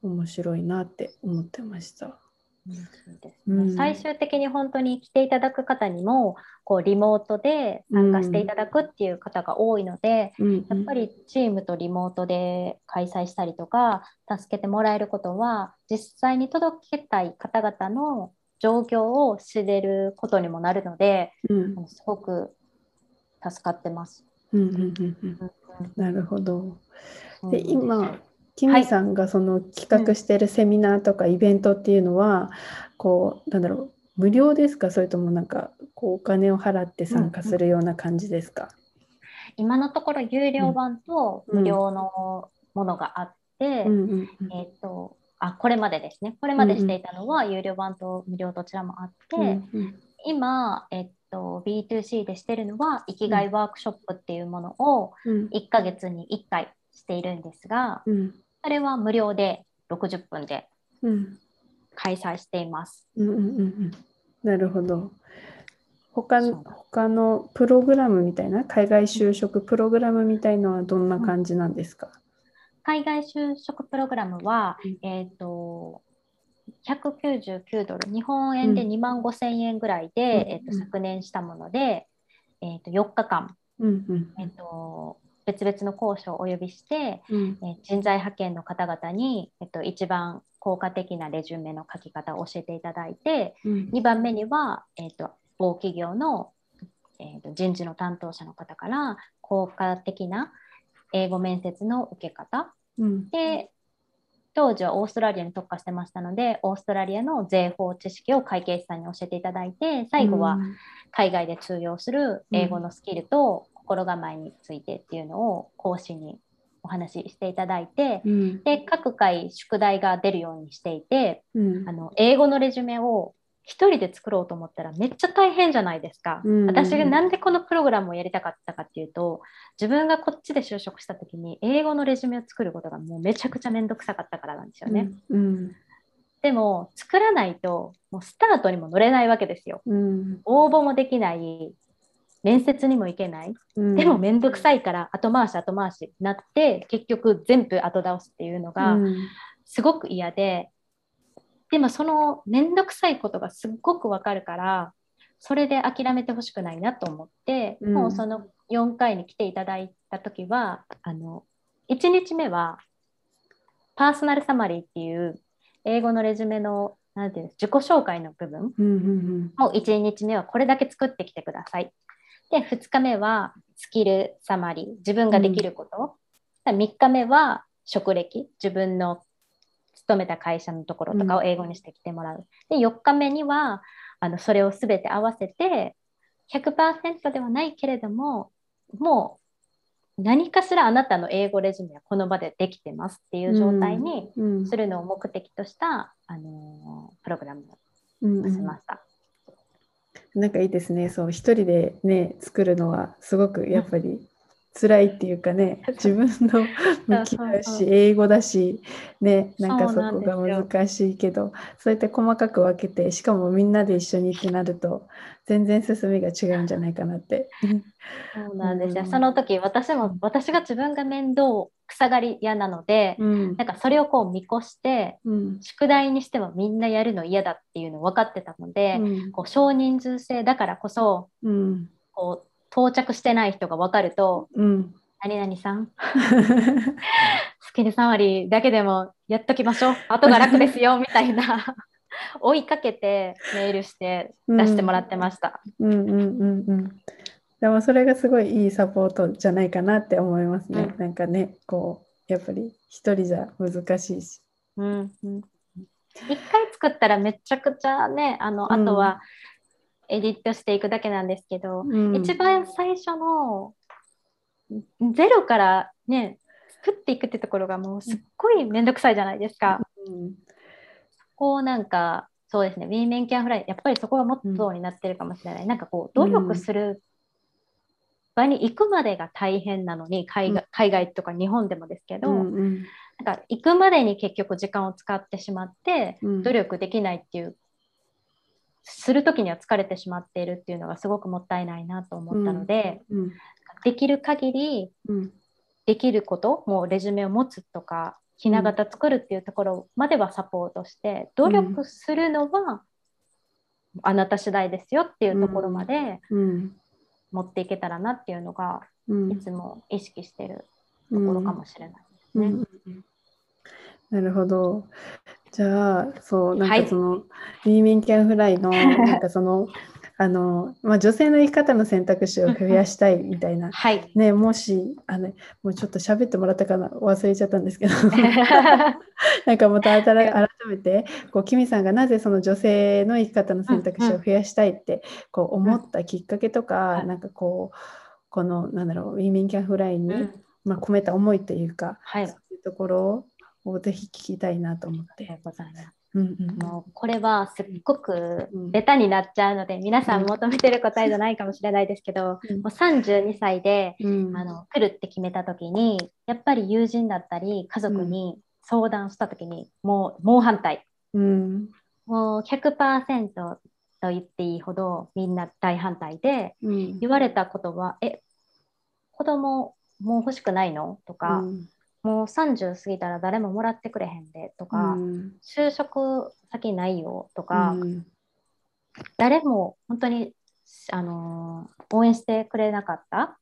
面白いなって思ってました。うん。最終的に本当に来ていただく方にもこうリモートで参加していただくっていう方が多いので、うん。やっぱりチームとリモートで開催したりとか助けてもらえることは実際に届けたい方々の状況を知れることにもなるのでうん。すごく助かってます。なるほど。で今キミさんがその企画しているセミナーとかイベントっていうのは、こうなんだろう無料ですか？それともなんかこうお金を払って参加するような感じですか、今のところ有料版とうん。無料のものがあって、うんうんうん。えっ、とあこれまでですね。これまでしていたのは有料版と無料どちらもあって、うんうん。今、えっと、B2C でしてるのは生きがいワークショップっていうものをうん。1ヶ月に1回しているんですがうんそれは無料で60分でうん。開催しています。うんうんうんうん。なるほど。他他のプログラムみたいな？海外就職プログラムみたいのはどんな感じなんですか、海外就職プログラムは、うん。えっと199ドル。日本円で2万5千円ぐらいで、うん。えっと昨年したもので、えっと4日間、うんうん。えっと別々の講師をお呼びして、うん。えー人材派遣の方々に、えっと、一番効果的なレジュメの書き方を教えていただいてうん。2番目には、えっと、大企業の、えっと、人事の担当者の方から効果的な英語面接の受け方。うん。で当時はオーストラリアに特化してましたのでオーストラリアの税法知識を会計士さんに教えていただいて最後は海外で通用する英語のスキルと心構えについてっていうのを講師にお話ししていただいてうんで各回宿題が出るようにしていてうんあの英語のレジュメを一人で作ろうと思ったらめっちゃ大変じゃないですか。うん私がなんでこのプログラムをやりたかったかっていうと自分がこっちで就職した時に英語のレジュメを作ることがもうめちゃくちゃめんどくさかったからなんですよね。うんでも作らないともうスタートにも乗れないわけですよ。うん応募もできない面接にも行けない。うん。でもめんどくさいから後回し後回しになって結局全部後倒すっていうのがうん。すごく嫌で、でもそのめんどくさいことがすっごくわかるからそれで諦めてほしくないなと思って、うん。もうその4回に来ていただいた時はあの1日目はパーソナルサマリーっていう英語のレジュメのなんていうんです自己紹介の部分うんうんもう1日目はこれだけ作ってきてください。で、2日目はスキルサマリー、自分ができること。3日目は職歴、自分の勤めた会社のところとかを英語にしてきてもらう。で、4日目にはあのそれをすべて合わせて、100%ではないけれども、もう何かしらあなたの英語レジュメはこの場でできてますっていう状態にうんするのを目的とした、あのプログラムうんをしました。なんかいいですね。そう、一人でね、作るのはすごくやっぱり辛いっていうかね、自分の 向きだし、英語だし、ね、なんかそこが難しいけど、そうやって細かく分けて、しかもみんなで一緒にってなると、全然進みが違うんじゃないかなって。そうなんですよ。うん。その時私も私が自分が面倒くさがり屋なので、うん。なんかそれをこう見越してうん。宿題にしてもみんなやるの嫌だっていうの分かってたので、うん。こう少人数制だからこそうん。こう到着してない人が分かるとうん「何々さん スキル3割だけでもやっときましょう後が楽ですよ」みたいな追いかけてメールして出してもらってました。うんうんうんうん。でもそれがすごいいいサポートじゃないかなって思いますね。うんなんかね、こう、やっぱり一人じゃ難しいし。うんうん一回作ったらめちゃくちゃねあの、うんあとはエディットしていくだけなんですけど、うん。一番最初のゼロからね作っていくってところがもうすっごいめんどくさいじゃないですか。うん。こうなんかそうですねウィーメンキャンフライやっぱりそこがモットーになってるかもしれない、なんかこう努力する場に行くまでが大変なのに海外,、海外とか日本でもですけど、うんうん。なんか行くまでに結局時間を使ってしまってうん。努力できないっていう、する時には疲れてしまっているっていうのがすごくもったいないなと思ったので、うん。できる限りうん。できることもうレジュメを持つとかひな形作るっていうところまではサポートして努力するのはあなた次第ですよっていうところまでうん持っていけたらなっていうのがうん。いつも意識してるところかもしれないですね。うん。うん。うん。なるほど。じゃあ、そう、なんはいかその、ビーミンキャンフライの、なんかその、あの、まあ、女性の生き方の選択肢を増やしたいみたいな。はい。ね、もし、あの、もうちょっと喋ってもらったかな、忘れちゃったんですけど、なんかまた改め改めて、こう、キミさんがなぜその女性の生き方の選択肢を増やしたいって、こう、思ったきっかけとか、はいなんかこう、この、なんだろう、ビーミンキャンフライに、うんまあ、込めた思いというか、はい。あそういうところをぜひ聞きたいなと思って。うございます。うんうんもうこれはすっごくうん。ベタになっちゃうので、皆さん求めてる答えじゃないかもしれないですけど、うん。もう32歳でうん。あの来るって決めた時にやっぱり友人だったり家族に相談した時に、もう猛反対。うん。もう100%と言っていいほどみんな大反対でうん。言われたことは「え子供もう欲しくないの?」とか、もう30過ぎたら誰ももらってくれへんで」とか、うん就職先ないよ」とか、うん誰も本当に、あのー応援してくれなかった。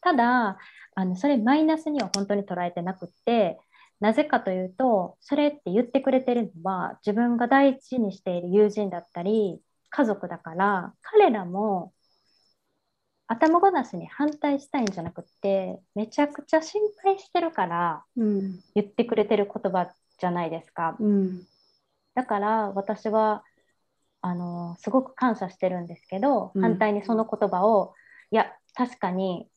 ただあのそれマイナスには本当に捉えてなくってなぜかというとそれって言ってくれてるのは自分が第一にしている友人だったり家族だから彼らも頭ごなしに反対したいんじゃなくってめちゃくちゃ心配してるからうん。言ってくれてる言葉じゃないですか。うん。だから私はあのすごく感謝してるんですけど、うん。反対にその言葉をいや確かに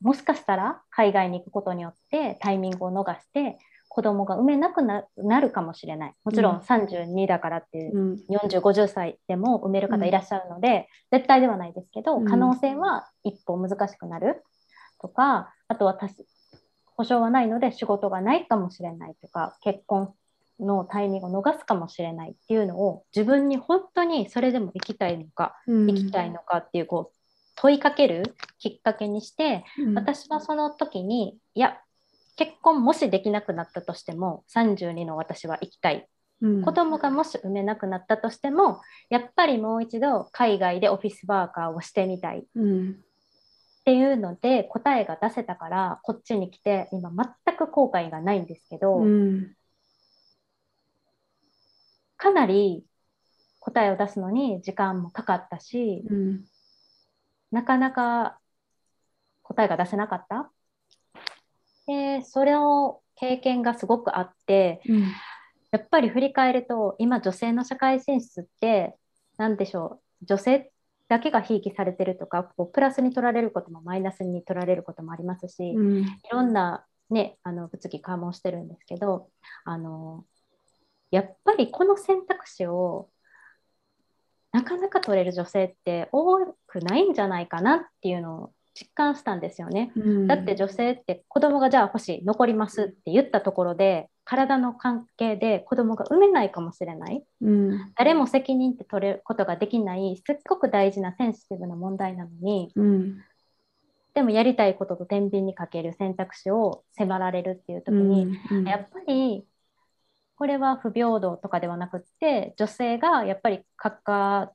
もしかしたら海外に行くことによってタイミングを逃して子供が産めなくななるかもしれない。もちろうん。ん32だからっていう、うん。4050歳でも産める方いらっしゃるので、絶対ではないですけど、うん。可能性は一歩難しくなるとかあとは保証はないので仕事がないかもしれないとか結婚のタイミングを逃すかもしれないっていうのを自分に本当にそれでも行きたいのか、うん。行きたいのかっていうこう問いかけるきっかけにして、うん。私はその時にいや結婚もしできなくなったとしても32の私は行きたい。うん。子供がもし産めなくなったとしてもやっぱりもう一度海外でオフィスワーカーをしてみたい。っうん。ていうので答えが出せたからこっちに来て今全く後悔がないんですけど、うん。かなり答えを出すのに時間もかかったしうん。なかなか答えが出せなかった。でそれを経験がすごくあってうん。やっぱり振り返ると今女性の社会進出って何でしょう女性だけがひいきされてるとかこうプラスに取られることもマイナスに取られることもありますし、いうん。ろんな、ね、あの物議関門してるんですけどあのやっぱりこの選択肢をなかなか取れる女性って多くないんじゃないかなっていうのを実感したんですよね。うん。だって女性って子供がじゃあ欲しい残りますって言ったところで体の関係で子供が産めないかもしれない。うん。誰も責任って取れることができないすっごく大事なセンシティブな問題なのにうん。でもやりたいことと天秤にかける選択肢を迫られるっていう時に、うん。やっぱりこれは不平等とかではなくって女性がやっぱり抱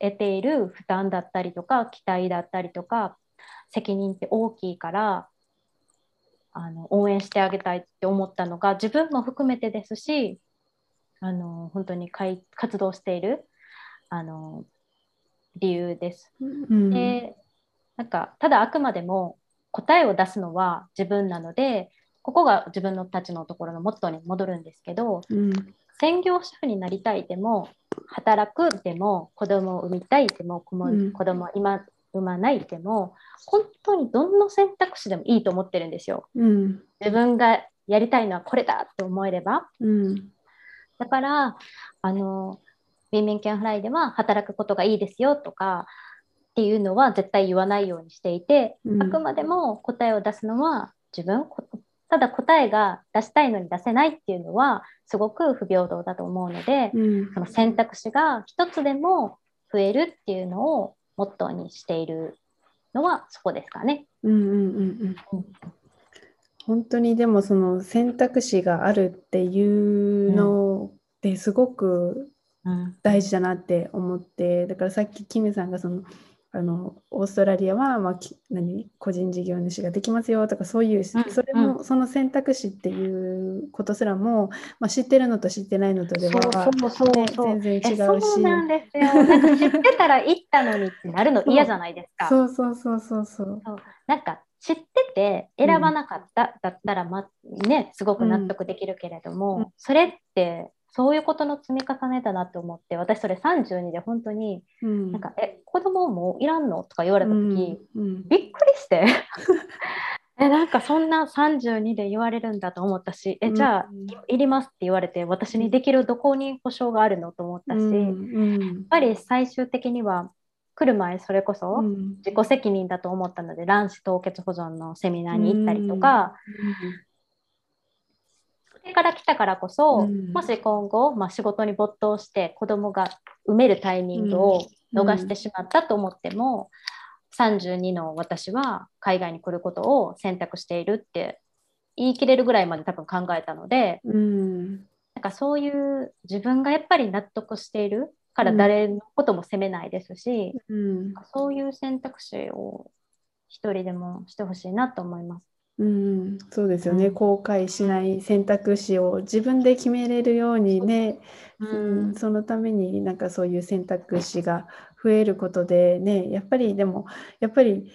えている負担だったりとか期待だったりとか責任って大きいからあの応援してあげたいって思ったのが自分も含めてですしあの本当にかい活動しているあの理由です。うん。でなんかただあくまでも答えを出すのは自分なのでここが自分のたちのところのモットーに戻るんですけどうん。専業主婦になりたいでも働くでも子供を産みたいでも子もうん。子供を今産まないでも本当にどんな選択肢でもいいと思ってるんですよ。うん自分がやりたいのはこれだって思えれば。うんだから、あの、 Women Can Fly では働くことがいいですよとか、っていうのは絶対言わないようにしていて、うんあくまでも答えを出すのは自分こただ答えが出したいのに出せないっていうのはすごく不平等だと思うので、うんその選択肢が一つでも増えるっていうのをモットーにしているのはそこですかね。うんうんうんうん本当にでもその選択肢があるっていうのってすごくうん大事だなって思ってだからさっきキムさんがそのあのオーストラリアは、まあ、き何？個人事業主ができますよとかそういう、んそれもその選択肢っていうことすらも、まあ、知ってるのと知ってないのとでは、ね全然違うし。えそうなんですよ。なんか知ってたら行ったのにってなるの嫌 じゃないですか。そうそうそうそうそう。なんか知ってて選ばなかった、だったら、ま、ね、すごく納得できるけれども、うん。それってそういうことの積み重ねだなと思って私それ32で本当にうん。なんか「え子供もういらんの?」とか言われた時、うんうん。びっくりして えなんかそんな32で言われるんだと思ったし「えじゃあ、うんいいります」って言われて私にできるどこに保証があるの？と思ったし、うんやっうんぱり最終的には来る前それこそ、うん。自己責任だと思ったので卵子凍結保存のセミナーに行ったりとか、それから来たからこそ、うん。もし今後、まあ、仕事に没頭して子供が産めるタイミングを逃してしまったと思っても、32の私は海外に来ることを選択しているって言い切れるぐらいまで多分考えたのでうん。なんかそういう自分がやっぱり納得しているから誰のことも責めないですし、うん。そういう選択肢を一人でもしてほしいなと思います。うん、そうですよね、うん。後悔しない選択肢を自分で決めれるようにね、う。ん。そのためになんかそういう選択肢が増えることでねやっぱりでもやっぱり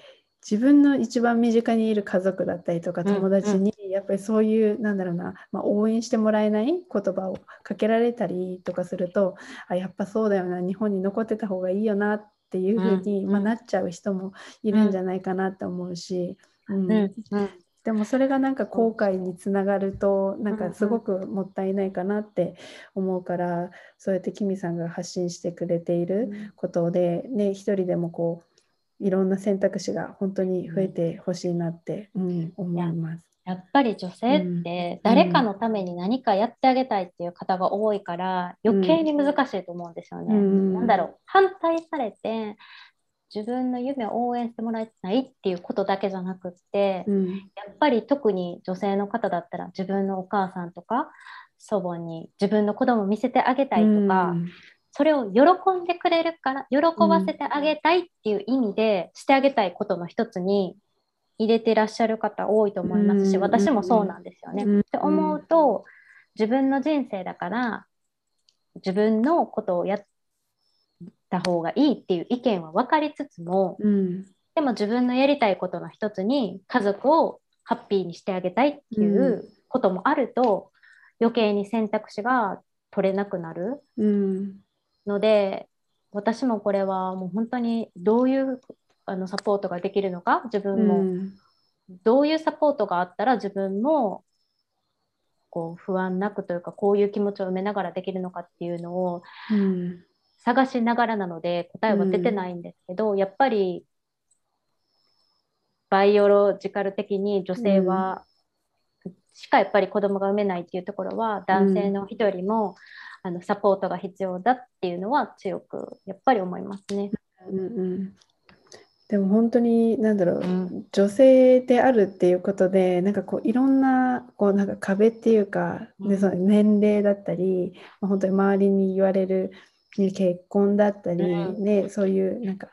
自分の一番身近にいる家族だったりとかうん。友達にやっぱりそういうなんだろうな、まあ、応援してもらえない言葉をかけられたりとかするとあやっぱそうだよな日本に残ってた方がいいよなっていうふうに、うん。まあ、なっちゃう人もいるんじゃないかなって思うし。うん。うんでもそれがなんか後悔につながるとなんうんうんかすごくもったいないかなって思うからそうやってキミさんが発信してくれていることでね一人でもこういろんな選択肢が本当に増えてほしいなって、うん、思います。やっぱり女性って誰かのために何かやってあげたいっていう方が多いから余計に難しいと思うんですよね。うん。なんだろう。反対されて自分の夢を応援してもらえないっていうことだけじゃなくって、うん。やっぱり特に女性の方だったら自分のお母さんとか祖母に自分の子供を見せてあげたいとか、それを喜んでくれるから喜ばせてあげたいっていう意味でしてあげたいことの一つに入れてらっしゃる方多いと思いますし、うん。私もそうなんですよね。うん。って思うと自分の人生だから自分のことをやった方がいいっていう意見は分かりつつもうんでも自分のやりたいことの一つに家族をハッピーにしてあげたいっていうこともあると、余計に選択肢が取れなくなるうんので私もこれはもう本当にどういうあのサポートができるのか自分もどういうサポートがあったら自分もこう不安なくというかこういう気持ちを埋めながらできるのかっていうのをうん探しながらなので答えは出てないんですけど、やっぱりバイオロジカル的に女性は、しかやっぱり子供が産めないっていうところは男性の人よりも、あのサポートが必要だっていうのは強くやっぱり思いますね。うんうんでも本当に何だろう、うん。女性であるっていうことでなんかこういろんなこうなんか壁っていうか、でうん。その年齢だったり、まあ、本当に周りに言われるね結婚だったり、うん。ね、そういうなんか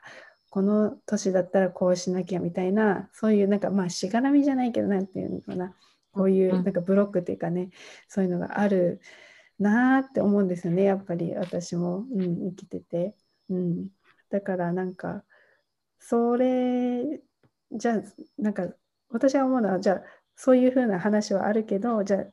この年だったらこうしなきゃみたいなそういうなんかまあしがらみじゃないけどなんていうのかな。こういううん。なんかブロックっていうかねそういうのがあるなーって思うんですよねやっぱり私も、うん、生きてて、うん、だからなんかそれじゃあなんか私は思うのはじゃあそういうふうな話はあるけどじゃあ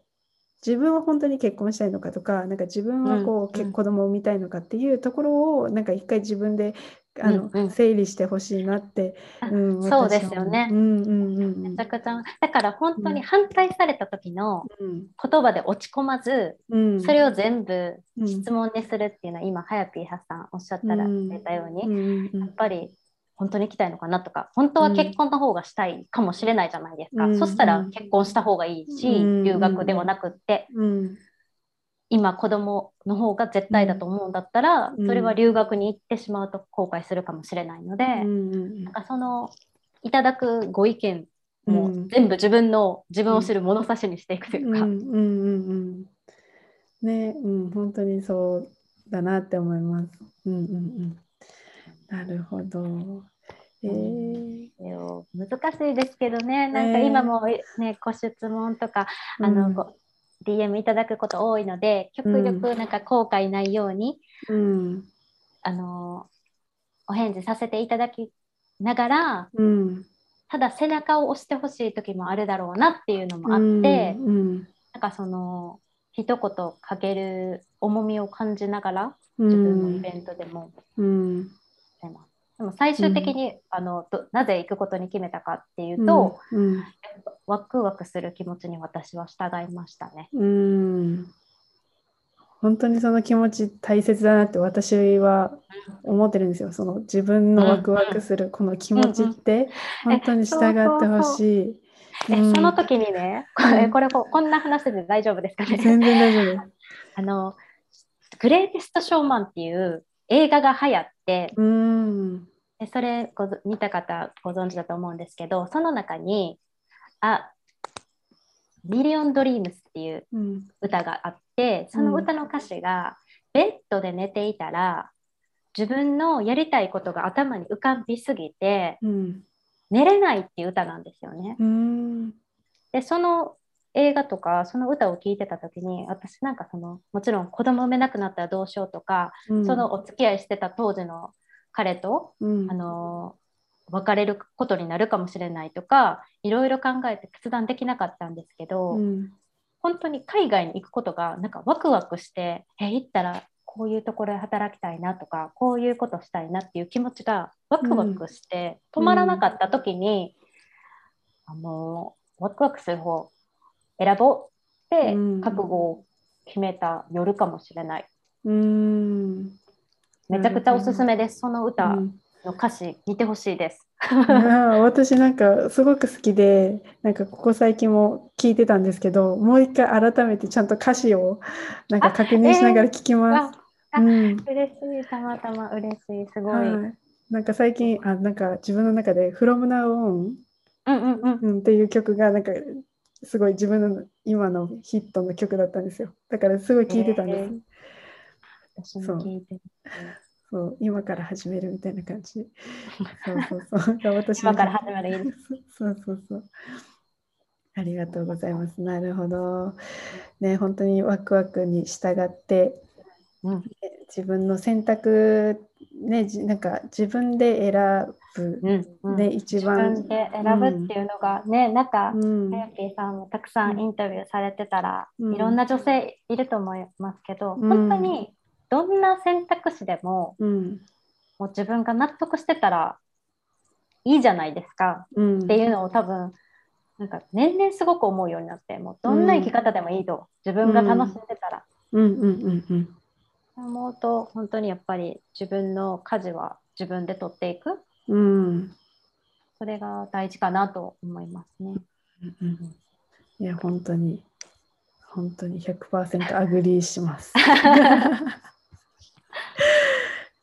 自分は本当に結婚したいのかとかなんか自分はこう、うん。子供を産みたいのかっていうところをなんか一回自分であの、うんうん。整理してほしいなって、あうん、そうですよね。う。んうんうんうん。めちゃくちゃ。だから本当に反対された時のうん。言葉で落ち込まず、うん。それを全部うん。質問にするっていうのは今はやぴーはさんおっしゃったらうん出たように、うんうん。やっぱり本当に行きたいのかなとか本当は結婚の方がしたいかもしれないじゃないですか、うん。そしたら結婚した方がいいし、うん。留学ではなくって。うん。今子供の方が絶対だと思うんだったら、うん。それは留学に行ってしまうと後悔するかもしれないので、うん。なんかそのいただくご意見もうん。全部自分の自分を知る物差しにしていくというか、うんうんうんうん。ねうん本当にそうだなって思います。うんうんうんなるほど。えー。えー難しいですけどね。なんか今もねご質問とかあの、うんご DM いただくこと多いので極力なんか後悔ないように、うん。あのお返事させていただきながらうん。ただ背中を押してほしい時もあるだろうなっていうのもあって、うん。なんかその一言かける重みを感じながらうん。自分のイベントでも。うんしてます。でも最終的に、あのどなぜ行くことに決めたかっていうと、うんワクワクする気持ちに私は従いましたね。うん本当にその気持ち大切だなって私は思ってるんですよ。その自分のワクワクするこの気持ちって本当に従ってほしい。で、うんその時にね、これこれここんな話で大丈夫ですかね？全然大丈夫です。あのグレイテスト・ショーマンっていう映画が流行って、うん。でそれごぞ見た方ご存知だと思うんですけど、その中に、あ、Million Dreams っていううん。歌があって、その歌の歌詞が、ベッドで寝ていたら、自分のやりたいことが頭に浮かびすぎて、うん。寝れないっていう歌なんですよね。うん。で、その映画とか、その歌を聴いてた時に、私なんかその、もちろん子供産めなくなったらどうしようとか、うん。そのお付き合いしてた当時の彼と、うん。あの別れることになるかもしれないとかいろいろ考えて決断できなかったんですけど、うん。本当に海外に行くことがなんかワクワクしてえ行ったらこういうところで働きたいなとかこういうことしたいなっていう気持ちがワクワクして止まらなかった時に、あのワクワクする方選ぼうってうん覚悟を決めた夜かもしれない。うんめちゃくちゃおすすめです。その歌うんの歌詞見てほしいです。私なんかすごく好きでなんかここ最近も聞いてたんですけどもう一回改めてちゃんと歌詞をなんか確認しながら聞きます。あうん嬉しい、たまたま嬉しい、すごい、なんか最近あなんか自分の中で「From Now On うんうん」。うんっていう曲がなんかすごい自分の今のヒットの曲だったんですよ。だからすごい聞いてたんです、私そう。そう今から始めるみたいな感じ。そうそうそう。が私の今から始めるいいです。そう。そうそうありがとうございます。なるほど。ね本当にワクワクに従ってうん。自分の選択ねじなんか自分で選ぶうんうん。自番分で選ぶっていうのがね、なんか、うん。はやぴーさんもたくさんインタビューされてたら、うん。いろんな女性いると思いますけど、うん。本当にどんな選択肢でもうん。もう自分が納得してたらいいじゃないですか。うん。っていうのを多分なんか年々すごく思うようになってもうどんな生き方でもいいと、自分が楽しんでたら、うん。うんうんうん思うと本当にやっぱり自分の舵は自分で取っていくうん。それが大事かなと思いますね。うんいや本当に本当に100% agree します。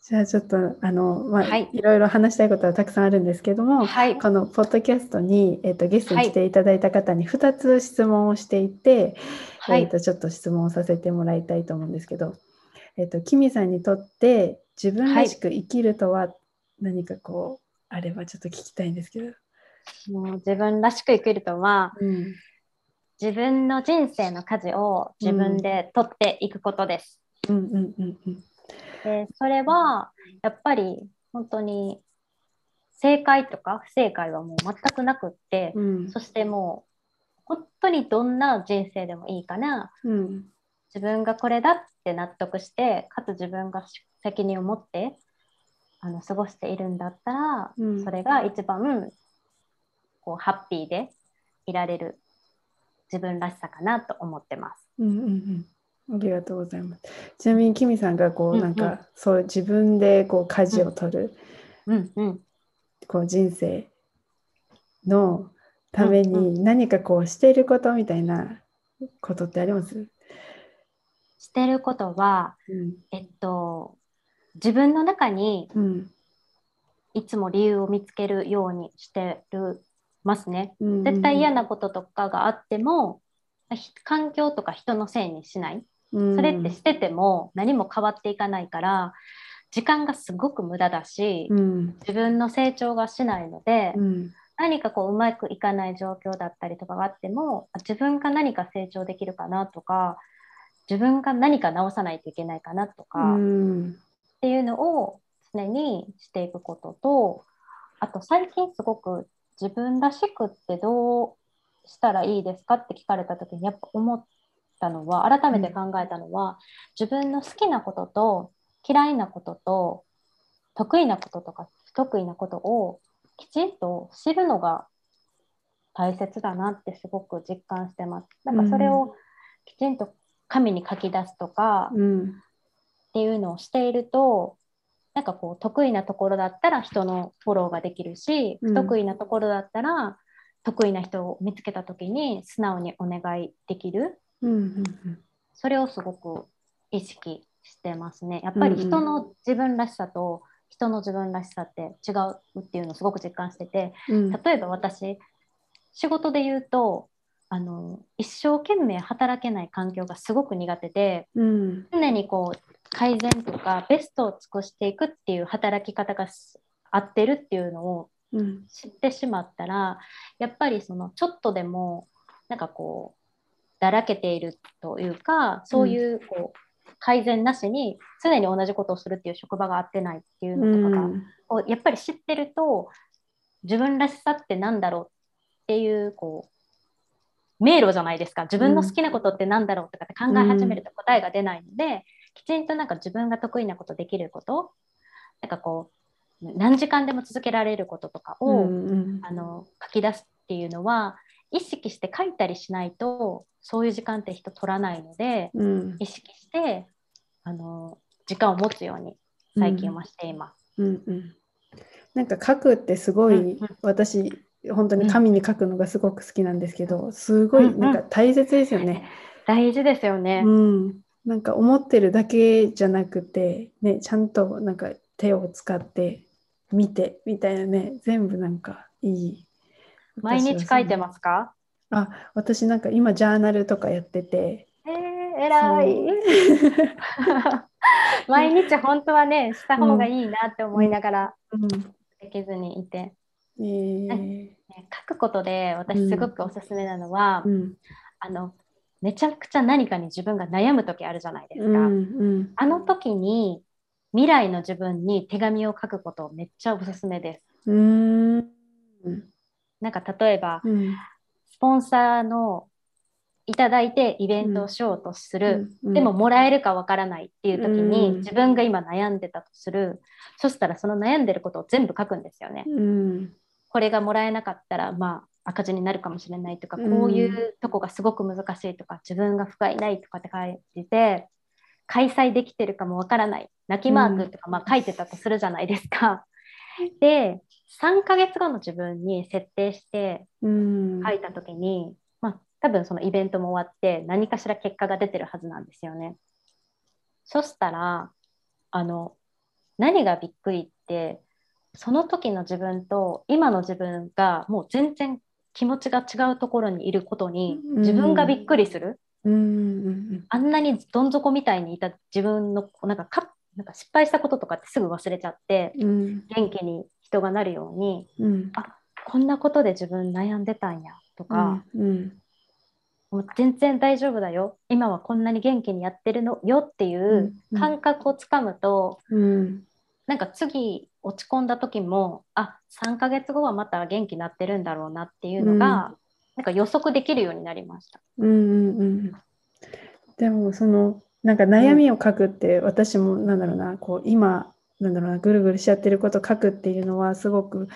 じゃあちょっとあの、まあはい。い、ろいろ話したいことはたくさんあるんですけども、はい、このポッドキャストに、えっとゲストに来ていただいた方に2つ質問をしていて、はい。えっとちょっと質問をさせてもらいたいと思うんですけど、えっとキミさんにとって自分らしく生きるとは何かこうあればちょっと聞きたいんですけど。もう自分らしく生きるとはうん自分の人生の舵を自分で取っていくことです。うん。うんうんうんでそれはやっぱり本当に正解とか不正解はもう全くなくって、うん。そしてもう本当にどんな人生でもいいからうん。自分がこれだって納得してかつ自分が責任を持ってあの過ごしているんだったら、うん。それが一番こうハッピーでいられる自分らしさかなと思ってます。うんうんうん。ありがとうございます。ちなみにキミさんがこううんうん。なんかそう自分でこう舵を取るうん。うんこう人生のために何かこうしていることみたいなことってあります、してることは、うん。えっと、自分の中にうん。いつも理由を見つけるようにしてるますね。うん、絶対嫌なこととかがあっても、ひ環境とか人のせいにしない。そそれってしてても何も変わっていかないから、時間がすごく無駄だし、うん。自分の成長がしないので、うん。何かこううまくいかない状況だったりとかがあっても、あ自分が何か成長できるかなとか、自分が何か直さないといけないかなとうか、んっていうのを常にしていくこととあと最近すごく自分らしくってどうしたらいいですかって聞かれた時にやっぱ思ったのは改めて考えたのは、自分の好きなことと嫌いなことと得意なこととか不得意なことをきちんと知るのが大切だなってすごく実感してます。なんかそれをきちんと紙に書き出すとか、うんっていうのをしているとなんかこう得意なところだったら人のフォローができるし、うん。不得意なところだったら得意な人を見つけた時に素直にお願いできる。うんうんそれをすごく意識してますね。やっぱり人の自分らしさと人の自分らしさって違うっていうのをすごく実感しててうん。例えば私仕事で言うとあの一生懸命働けない環境がすごく苦手でうん。常にこう改善とかベストを尽くしていくっていう働き方がす合ってるっていうのをうん。知ってしまったらやっぱりそのちょっとでもなんかこうだらけているというかそういうこう改善なしに常に同じことをするっていう職場が合ってないっていうのとかが、こうやっぱり知ってると自分らしさってなんだろうっていうこう迷路じゃないですか。自分の好きなことってなんだろうとかって考え始めると答えが出ないので、きちんとなんか自分が得意なことできることなんかこう何時間でも続けられることとかを、うんうんあの書き出すっていうのは意識して書いたりしないとそういう時間って人取らないのでうん。意識してあの時間を持つように最近はしています。うん。うんなんか書くってすごい、うんうん。私本当に紙に書くのがすごく好きなんですけど、すごいうんうん。なんか大切ですよね。大事ですよね。うん、なんか思ってるだけじゃなくて、ね、ちゃんとなんか手を使って見てみたいなね全部なんかいい。毎日書いてす。ますか？あ私なんか今ジャーナルとかやってて。えー、偉い。毎日本当はねした方がいいなって思いながらうんできずにいて、え書くことで私すごくおすすめなのは、うんあのめちゃくちゃ何かに自分が悩む時あるじゃないですか。うんうん。あの時に未来の自分に手紙を書くことめっちゃおすすめです。うーん。なんか例えばうん。スポンサーのいただいてイベントをしようとする、うんでももらえるかわからないっていう時に、うん。自分が今悩んでたとする。そしたらその悩んでることを全部書くんですよね。うん。これがもらえなかったらまあ赤字になるかもしれないとか、うんこういうとこがすごく難しいとか自分が不甲斐ないとかって書いてて開催できてるかもわからない泣きマークとかまあ書いてたとするじゃないですか。で3ヶ月後の自分に設定してうん書いた時に、まあ、多分そのイベントも終わって何かしら結果が出てるはずなんですよね。そしたらあの何がびっくりってその時の自分と今の自分がもう全然気持ちが違うところにいることにうん。自分がびっくりする、うん。うん。あんなにどん底みたいにいた自分のなんかかなんか失敗したこととかってすぐ忘れちゃってうん。元気に人がなるようにうん。あこんなことで自分悩んでたんやとか。うん。もう全然大丈夫だよ。今はこんなに元気にやってるのよっていううん。感覚をつかむと、うんなんか次落ち込んだ時もあ3ヶ月後はまた元気になってるんだろうなっていうのが、なんか予測できるようになりました。うんうんうんでもそのなんか悩みを書くって私もなんだろうなこう今なんだろうなぐるぐるしちゃってることを書くっていうのはすごく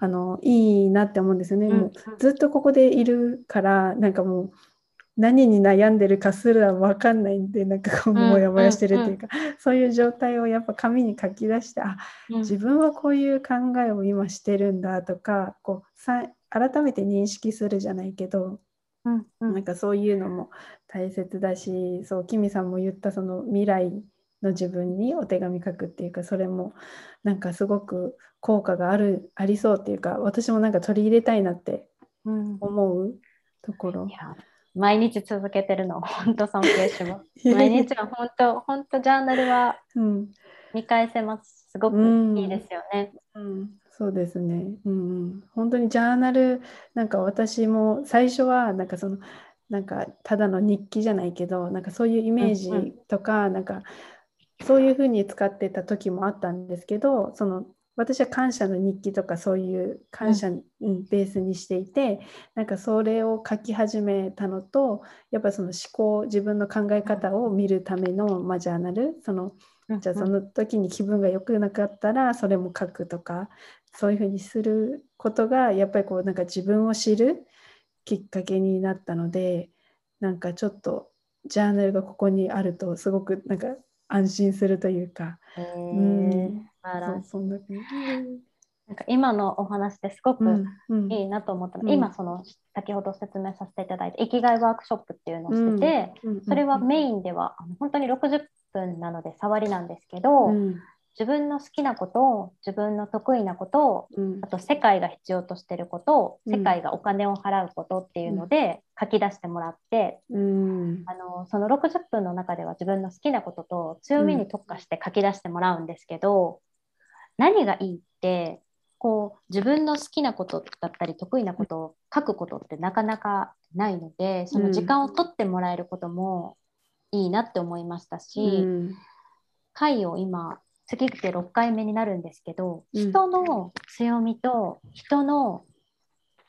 あのいいなって思うんですよね。もうずっとここでいるからなんかもう何に悩んでるかすら分かんないんでなんかこううんモヤモヤしてるっていうか、そういう状態をやっぱ紙に書き出してあうん。自分はこういう考えを今してるんだとかこうさ改めて認識するじゃないけど、うんうん。なんかそういうのも大切だしそうキミさんも言ったその未来の自分にお手紙書くっていうかそれもなんかすごく効果があるありそうっていうか私もなんか取り入れたいなってうん。思うところ。い。や毎日続けてるの 本当尊敬します。毎日は本当本当ジャーナルはうん。見返せます。すごくうん。いいですよね。うん、そうですね、うんうん、本当にジャーナルなんか私も最初はなんかそのなんかただの日記じゃないけどなんかそういうイメーうんうジとか、なんかそういうふうに使ってた時もあったんですけどその私は感謝の日記とかそういう感謝、うん。ベースにしていてなんかそれを書き始めたのとやっぱその思考自分の考え方を見るための、まあ、ジャーナルそのじゃあその時に気分が良くなかったらそれも書くとかそういうふうにすることがやっぱりこうなんか自分を知るきっかけになったのでなんかちょっとジャーナルがここにあるとすごくなんか安心するというか、うん。そんな感じ。なんか今のお話ですごくいいなと思ったの、うん。今その先ほど説明させていただいて生きがいワークショップっていうのをしてて、うんそれはメインでは本当に60分なので触りなんですけど、うん自分の好きなことを自分の得意なことをうん。あと世界が必要としてることをうん。世界がお金を払うことっていうので書き出してもらって、うん。あのその60分の中では自分の好きなことと強みに特化して書き出してもらうんですけど、何がいいってこう自分の好きなことだったり得意なことを書くことってなかなかないのでその時間を取ってもらえることもいいなって思いましたし、うん。回を今次で6回目になるんですけど、うん。人の強みと人の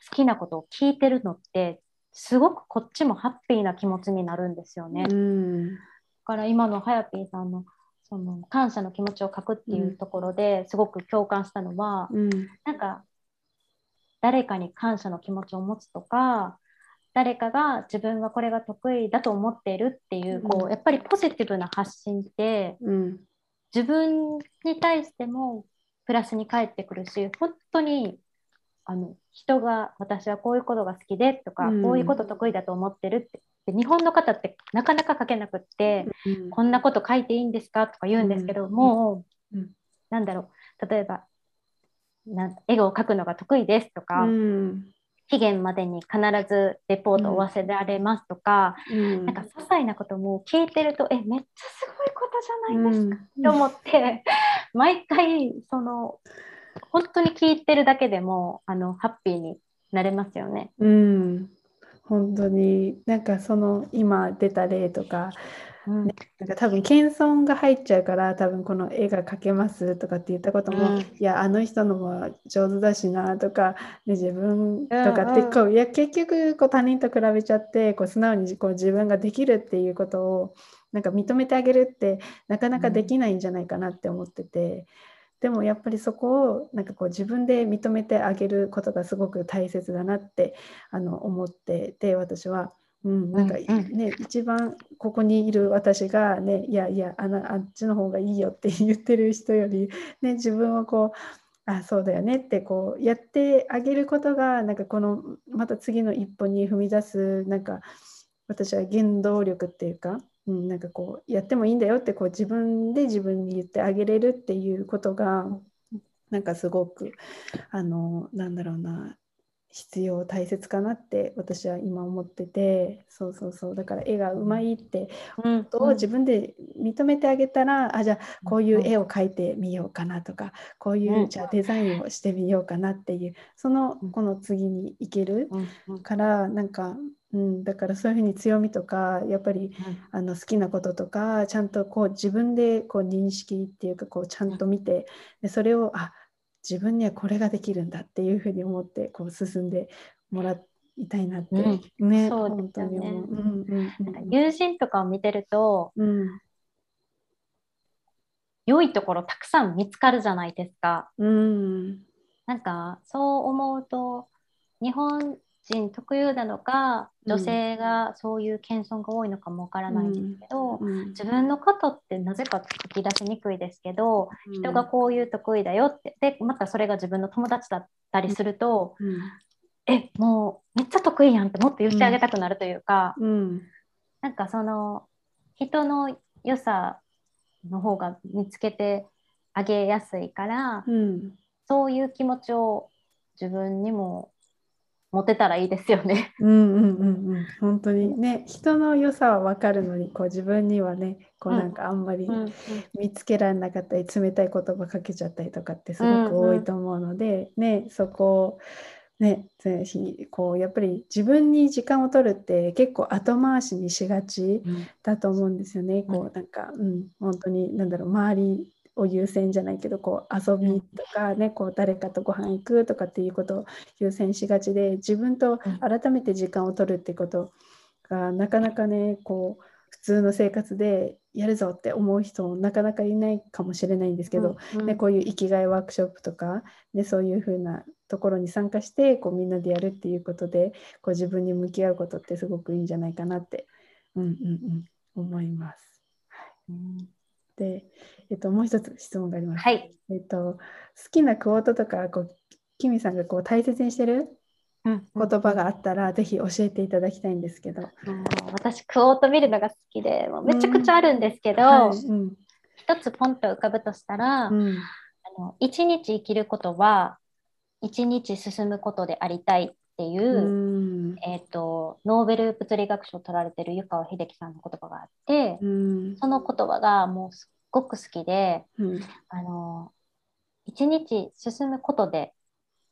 好きなことを聞いてるのってすごくこっちもハッピーな気持ちになるんですよね。だうん。から今のはやぴーさんのその感謝の気持ちを書くっていうところですごく共感したのは、うん。なんか誰かに感謝の気持ちを持つとか誰かが自分はこれが得意だと思っているっていう,、こううん。やっぱりポジティブな発信ってうん自分に対してもプラスに返ってくるし本当にあの人が私はこういうことが好きでとか、うん。こういうこと得意だと思ってるって。で日本の方ってなかなか書けなくって、うん。こんなこと書いていいんですか？とか言うんですけど、もう、うん。なんだろう。例えばなん絵を描くのが得意ですとか、うん期限までに必ずレポートを忘れられますとか、うん。なんか些細なことも聞いてるとえめっちゃすごいことじゃないですかうん。と思って、毎回その本当に聞いてるだけでもあのハッピーになれますよね。うん、本当になんかその今出た例とかうん。なんか多分謙遜が入っちゃうから多分この絵が描けますとかって言ったことも、うん。いやあの人のは上手だしなとか、ね、自分とかってうんうん。こう、いや結局こう他人と比べちゃってこう素直にこう自分ができるっていうことをなんか認めてあげるってなかなかできないんじゃないかなって思ってて。でもやっぱりそこをなんかこう自分で認めてあげることがすごく大切だなってあの思ってて私は。うん、なんかうんうんね、一番ここにいる私がね、いやいやあの、あっちの方がいいよって言ってる人より、ね、自分をこう、あ、そうだよねってこうやってあげることが、なんかこのまた次の一歩に踏み出す、なんか私は原動力っていうか、うん、なんかこうやってもいいんだよってこう自分で自分に言ってあげれるっていうことが、なんかすごく、あの、なんだろうな、必要大切かなって私は今思っててそうそうそうだから絵がうまいってうんことを自分で認めてあげたら、あじゃあこういう絵を描いてみようかなとかこういう、うん。じゃあデザインをしてみようかなっていうそのうん。この次に行けるうんうん。からなんか、うん、だからそういうふうに強みとかやっぱりあの好きなこととかちゃんとこう自分でこう認識っていうかこうちゃんと見てでそれをあ自分にはこれができるんだっていうふうに思ってこう進んでもらいたいなって、ねそう本当に思う。うんうん友人とかを見てるとうん良いところたくさん見つかるじゃないですか。うん。なんかそう思うと日本人特有なのかうん。女性がそういう謙遜が多いのかもわからないんですけど、うん。自分のことってなぜか書き出しにくいですけど、人がこういう得意だよってでまたそれが自分の友達だったりすると、うん。えもうめっちゃ得意やんってもっと言ってあげたくなるというか、うん。なんかその人の良さの方が見つけてあげやすいから、うん。そういう気持ちを自分にも持てたらいいですよね。うんうんうんうん。本当に。ね人の良さは分かるのにこう自分にはねこううん。なんかあんまりうん見つけられなかったり冷たい言葉かけちゃったりとかってすごく多いと思うので、ねそこをねぜひこうやっぱり自分に時間を取るって結構後回しにしがちだと思うんですよね。こうなんか、うん、本当に何だろう周りを優先じゃないけどこう遊びとかねこう誰かとご飯行くとかっていうことを優先しがちで自分と改めて時間を取るってことがなかなかねこう普通の生活でやるぞって思う人もなかなかいないかもしれないんですけど、うん。ね、こういう生きがいワークショップとか、ね、そういうふうなところに参加してこうみんなでやるっていうことでこう自分に向き合うことってすごくいいんじゃないかなって、うんうんうん、思います。うんで、えっと、もう一つ質問があります。はい、えっと、好きなクオートとかこうキミさんがこう大切にしてるうん言葉があったら、ぜひ教えていただきたいんですけど。私クオート見るのが好きでもうめちゃくちゃあるんですけど、はい。うん。一つポンと浮かぶとしたら、うん。あの一日生きることは一日進むことでありたい。っていう、うん。えー、とノーベル物理学賞を取られてる湯川秀樹さんの言葉があって、うん。その言葉がもうすっごく好きでうん。あの一日進むことで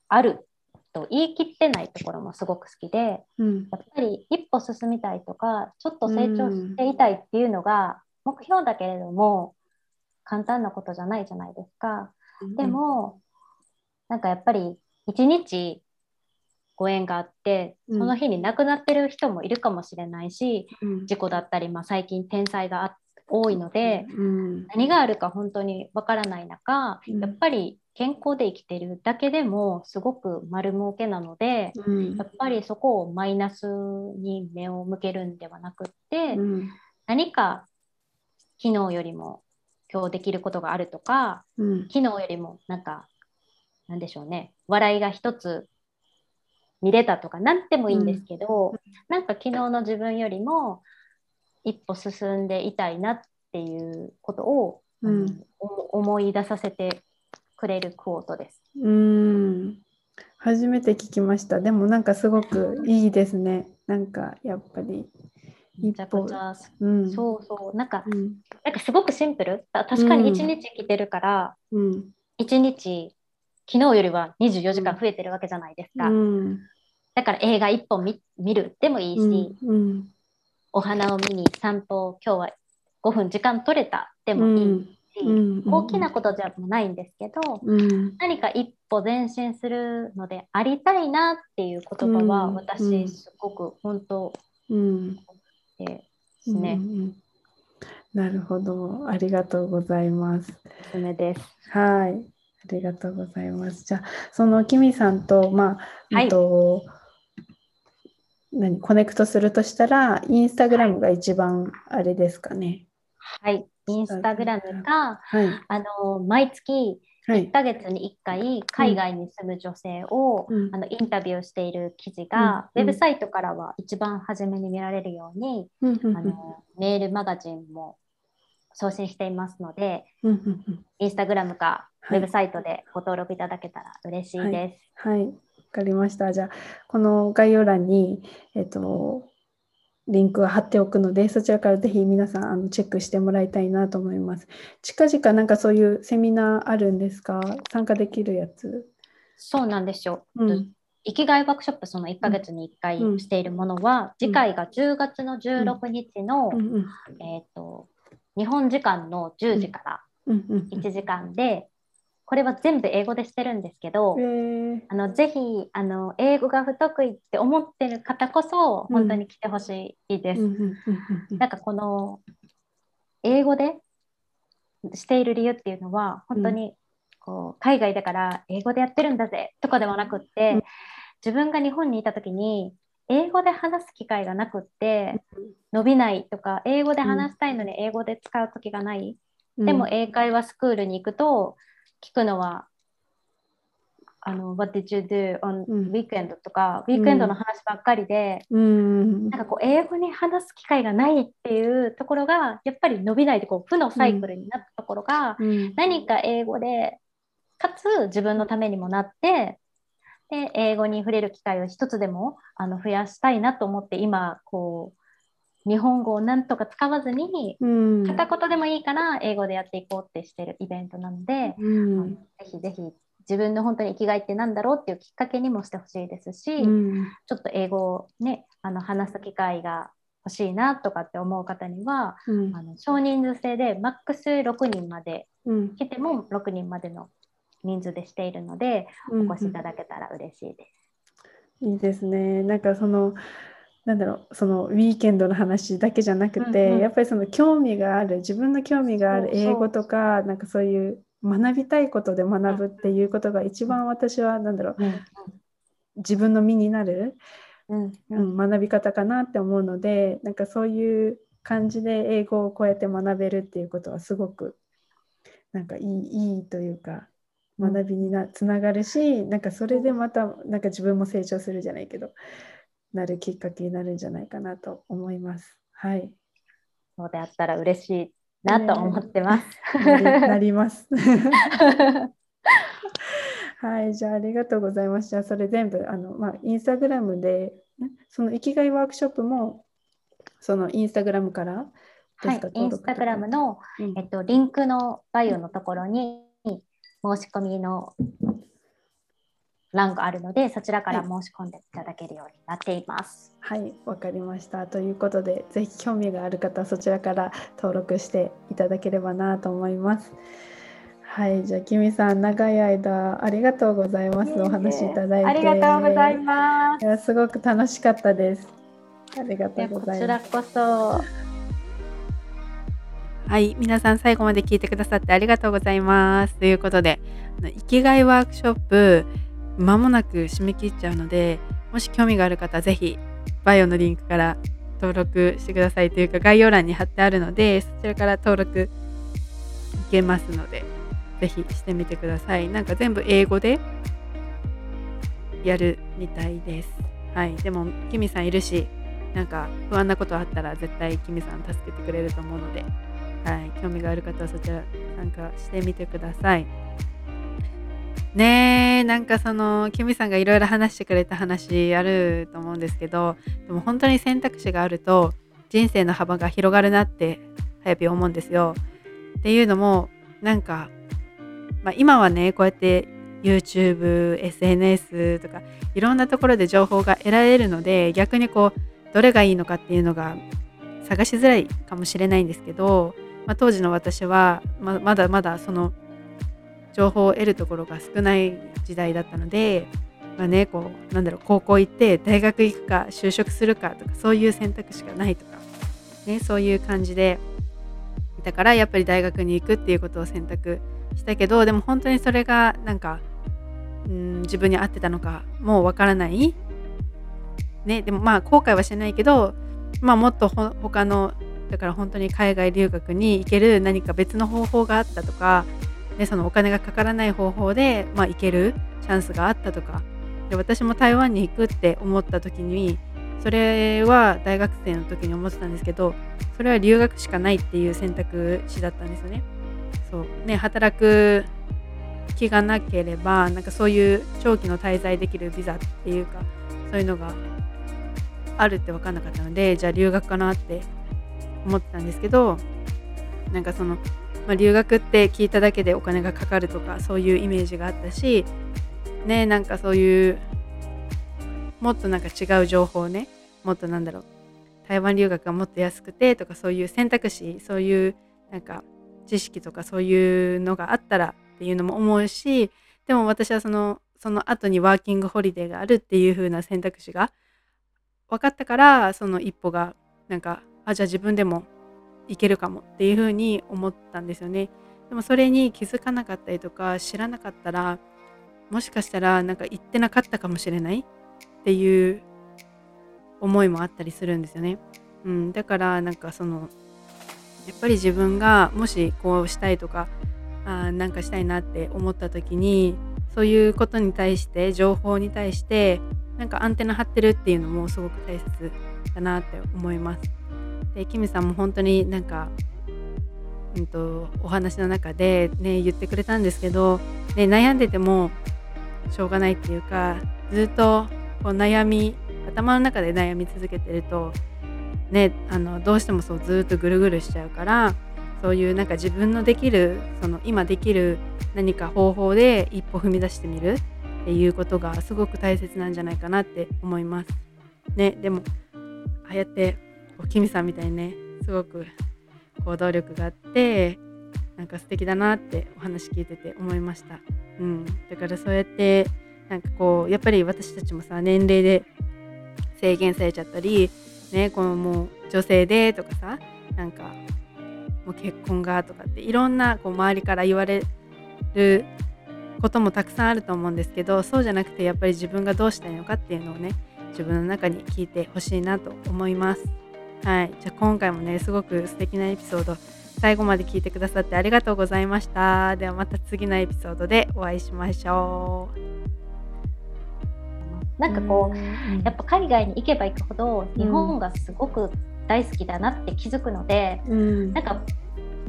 あると言い切ってないところもすごく好きでうん。やっぱり一歩進みたいとかちょっと成長していたいっていうのが目標だけれども簡単なことじゃないじゃないですか。でも、なんかやっぱり一日ご縁があって、うん。その日に亡くなってる人もいるかもしれないし、うん。事故だったり、まあ、最近天災があ多いので、うん。何があるか本当にわからない中、うん。やっぱり健康で生きてるだけでもすごく丸儲けなので、うん。やっぱりそこをマイナスに目を向けるんではなくって、うん。何か昨日よりも今日できることがあるとか、うん。昨日よりもなんかなんでしょうね。笑いが一つ見れたとか何でもいいんですけど、なんか昨日の自分よりも一歩進んでいたいなっていうことを、うんお思い出させてくれるクォートです。うん初めて聞きました。でもなんかすごくいいですね。なんかやっぱり。めちゃくちゃ、うん。そうそうなんかうん。なんかすごくシンプルた確かに一日生きてるから、うん。一日昨日よりは24時間増えてるわけじゃないですか。うん。だから映画一本見見るでもいいし、うん。お花を見に散歩今日は5分時間取れたででもいいし、うん大きなことじゃないんですけど、うん。何か一歩前進するのでありたいなっていう言葉はうん私すごく本当うん。ですね、うんうんなるほど。ありがとうございます。おすすめです。はい。ありがとうございます。じゃあ、そのキミさんと、まあ、はいと、何、コネクトするとしたら、インスタグラムが一番あれですかね。はい、インスタグラムかはい。あの毎月はい。1。ヶ月に1回海外に住む女性を、うん。あのインタビューしている記事が、うん。ウェブサイトからは一番初めに見られるように、うん。うん。あのメールマガジンも送信していますので、インスタグラムかはい。ウェブサイトでご登録いただけたら嬉しいです。はい。わかりました。じゃあ、この概要欄に、えっと、リンクを貼っておくので、そちらからぜひ皆さんあのチェックしてもらいたいなと思います。近々なんかそういうセミナーあるんですか？参加できるやつ。そうなんですよ。うん。生きがいワークショップその1ヶ月に1回うん。しているものは、次回が10月の16日の、うん。うん。えー、と日本時間の10時からうん。うん。1時間で、これは全部英語でしてるんですけど、えー。あのぜひあの英語が不得意って思ってる方こそ本当に来てほしいです。なんかこの英語でしている理由っていうのは本当にこう海外だから英語でやってるんだぜとかではなくって、うん。自分が日本にいた時に英語で話す機会がなくって伸びないとか英語で話したいのに英語で使う時がない、でも英会話スクールに行くと聞くのはあの What did you do on うん。weekend とか、ウィークエンドの話ばっかりで、うん。なんかこう英語に話す機会がないっていうところがやっぱり伸びないでこう負のサイクルになったところが、うん。何か英語でかつ自分のためにもなってで英語に触れる機会を一つでもあの増やしたいなと思って今こう日本語をなんとか使わずにうん。片言でもいいから英語でやっていこうってしてるイベントなので、うん。ぜひぜひ自分の本当に生きがいってなんだろうっていうきっかけにもしてほしいですし、うん。ちょっと英語をねあの話す機会が欲しいなとかって思う方にはうん。あの少人数制でマックス6人までうん。来ても6人までの人数でしているので、うん。お越しいただけたら嬉しいです。いいですね。なんかそのなんだろうそのウィーケンドの話だけじゃなくて、うんうん。やっぱりその興味がある自分の興味がある英語とかなんかそういう学びたいことで学ぶっていうことが一番私はなんだろううん。自分の身になる、うん。ううんん、学び方かなって思うのでなんかそういう感じで英語をこうやって学べるっていうことはすごくなんかいいいいというかうん。学びになつながるしなんかそれでまたなんか自分も成長するじゃないけどなるきっかけになるんじゃないかなと思います。はい。そうであったら嬉しいなと思ってます。なりなります。はい、じゃあありがとうございます。じゃあそれ全部あのまあインスタグラムでんその生きがいワークショップもそのインスタグラムからではいインスタグラムの、うんえっと、リンクのバイオのところに申し込みの欄があるので、そちらから申し込んでいただけるようになっています。はい、わかりました。ということで、ぜひ興味がある方はそちらから登録していただければなと思います。はい、じゃあ、キミさん、長い間ありがとうございます。お話しいただいて。ありがとうございますい。や、すごく楽しかったです。ありがとでうごこちらざいます。こそ、はい、皆さん最後まで聞いてくださってありがとうございます。ということで、生きがいワークショップ、まもなく締め切っちゃうので、もし興味がある方はぜひ、バイオのリンクから登録してくださいというか、概要欄に貼ってあるので、そちらから登録いけますので、ぜひしてみてください。なんか全部英語でやるみたいです。はい、でも、キミさんいるし、なんか不安なことあったら絶対キミさん助けてくれると思うので、はい、興味がある方はそちら参加してみてください。ねえなんかそのキミさんがいろいろ話してくれた話あると思うんですけどでも本当に選択肢があると人生の幅が広がるなってはやぴ思うんですよ。っていうのもなんか、まあ、今はねこうやって YouTube、SNS とかいろんなところで情報が得られるので逆にこうどれがいいのかっていうのが探しづらいかもしれないんですけど、まあ、当時の私はままだまだその情報を得るところが少ない時代だったので、まあね、こうなんだろう高校行って大学行くか就職するかとかそういう選択肢がないとか、ね、そういう感じでだからやっぱり大学に行くっていうことを選択したけどでも本当にそれがなんかうん自分に合ってたのかもうわからない、ね、でもまあ後悔はしてないけど、まあ、もっとほ他のだから本当に海外留学に行ける何か別の方法があったとかでそのお金がかからない方法で、まあ、行けるチャンスがあったとかで私も台湾に行くって思った時にそれは大学生の時に思ってたんですけどそれは留学しかないっていう選択肢だったんですよね。そうね働く気がなければなんかそういう長期の滞在できるビザっていうかそういうのがあるって分かんなかったのでじゃあ留学かなって思ってたんですけどなんかその、まあ、留学って聞いただけでお金がかかるとかそういうイメージがあったしねなんかそういうもっとなんか違う情報ねもっとなんだろう台湾留学がもっと安くてとかそういう選択肢そういうなんか知識とかそういうのがあったらっていうのも思うしでも私はそのその後にワーキングホリデーがあるっていう風な選択肢が分かったからその一歩がなんかあじゃあ自分でもいけるかもっていう風に思ったんですよね。でもそれに気づかなかったりとか知らなかったらもしかしたらなんか行ってなかったかもしれないっていう思いもあったりするんですよね。うん、だからなんかそのやっぱり自分がもしこうしたいとかあなんかしたいなって思った時にそういうことに対して情報に対してなんかアンテナ張ってるっていうのもすごく大切だなって思います。でキムさんも本当になんか、うんと、お話の中で、ね、言ってくれたんですけど、ね、悩んでてもしょうがないっていうかずっとこう悩み頭の中で悩み続けてると、ね、あのどうしてもそうずっとぐるぐるしちゃうからそういうなんか自分のできるその今できる何か方法で一歩踏み出してみるっていうことがすごく大切なんじゃないかなって思います。ね、でもああやってこうキミさんみたいにねすごく行動力があってなんか素敵だなってお話聞いてて思いました。うん、だからそうやってなんかこうやっぱり私たちもさ年齢で制限されちゃったり、ね、このもう女性でとかさなんかもう結婚がとかっていろんなこう周りから言われることもたくさんあると思うんですけどそうじゃなくてやっぱり自分がどうしたいのかっていうのをね自分の中に聞いてほしいなと思います。はい、じゃあ今回もねすごく素敵なエピソード最後まで聞いてくださってありがとうございました。ではまた次のエピソードでお会いしましょう。なんかこう、やっぱ海外に行けば行くほど日本がすごく大好きだなって気づくので、うん、なんか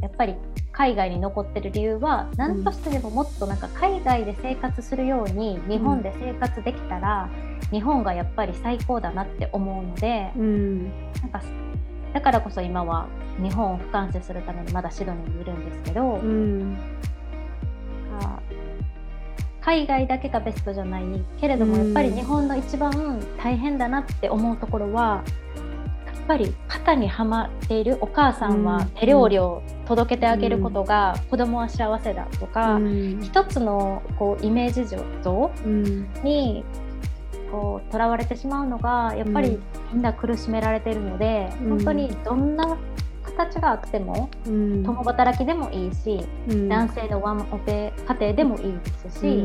やっぱり海外に残ってる理由は何としてでももっとなんか海外で生活するように日本で生活できたら、日本がやっぱり最高だなって思うので、うん、なんかだからこそ今は日本を俯瞰視するためにまだシドニーにいるんですけど、うん、海外だけがベストじゃないけれどもやっぱり日本の一番大変だなって思うところは、ぱり肩にはまっているお母さんは手料理を届けてあげることが子供は幸せだとか、うん、一つのこうイメージ像にこう囚われてしまうのがやっぱりみんな苦しめられているので、うん、本当にどんな形があっても、うん、共働きでもいいし、男性のワンオペ家庭でもいいですし、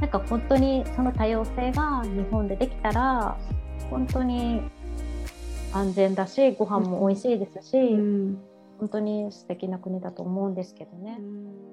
なんか本当にその多様性が日本でできたら本当に安全だしご飯も美味しいですし、うん、本当に素敵な国だと思うんですけどね。うん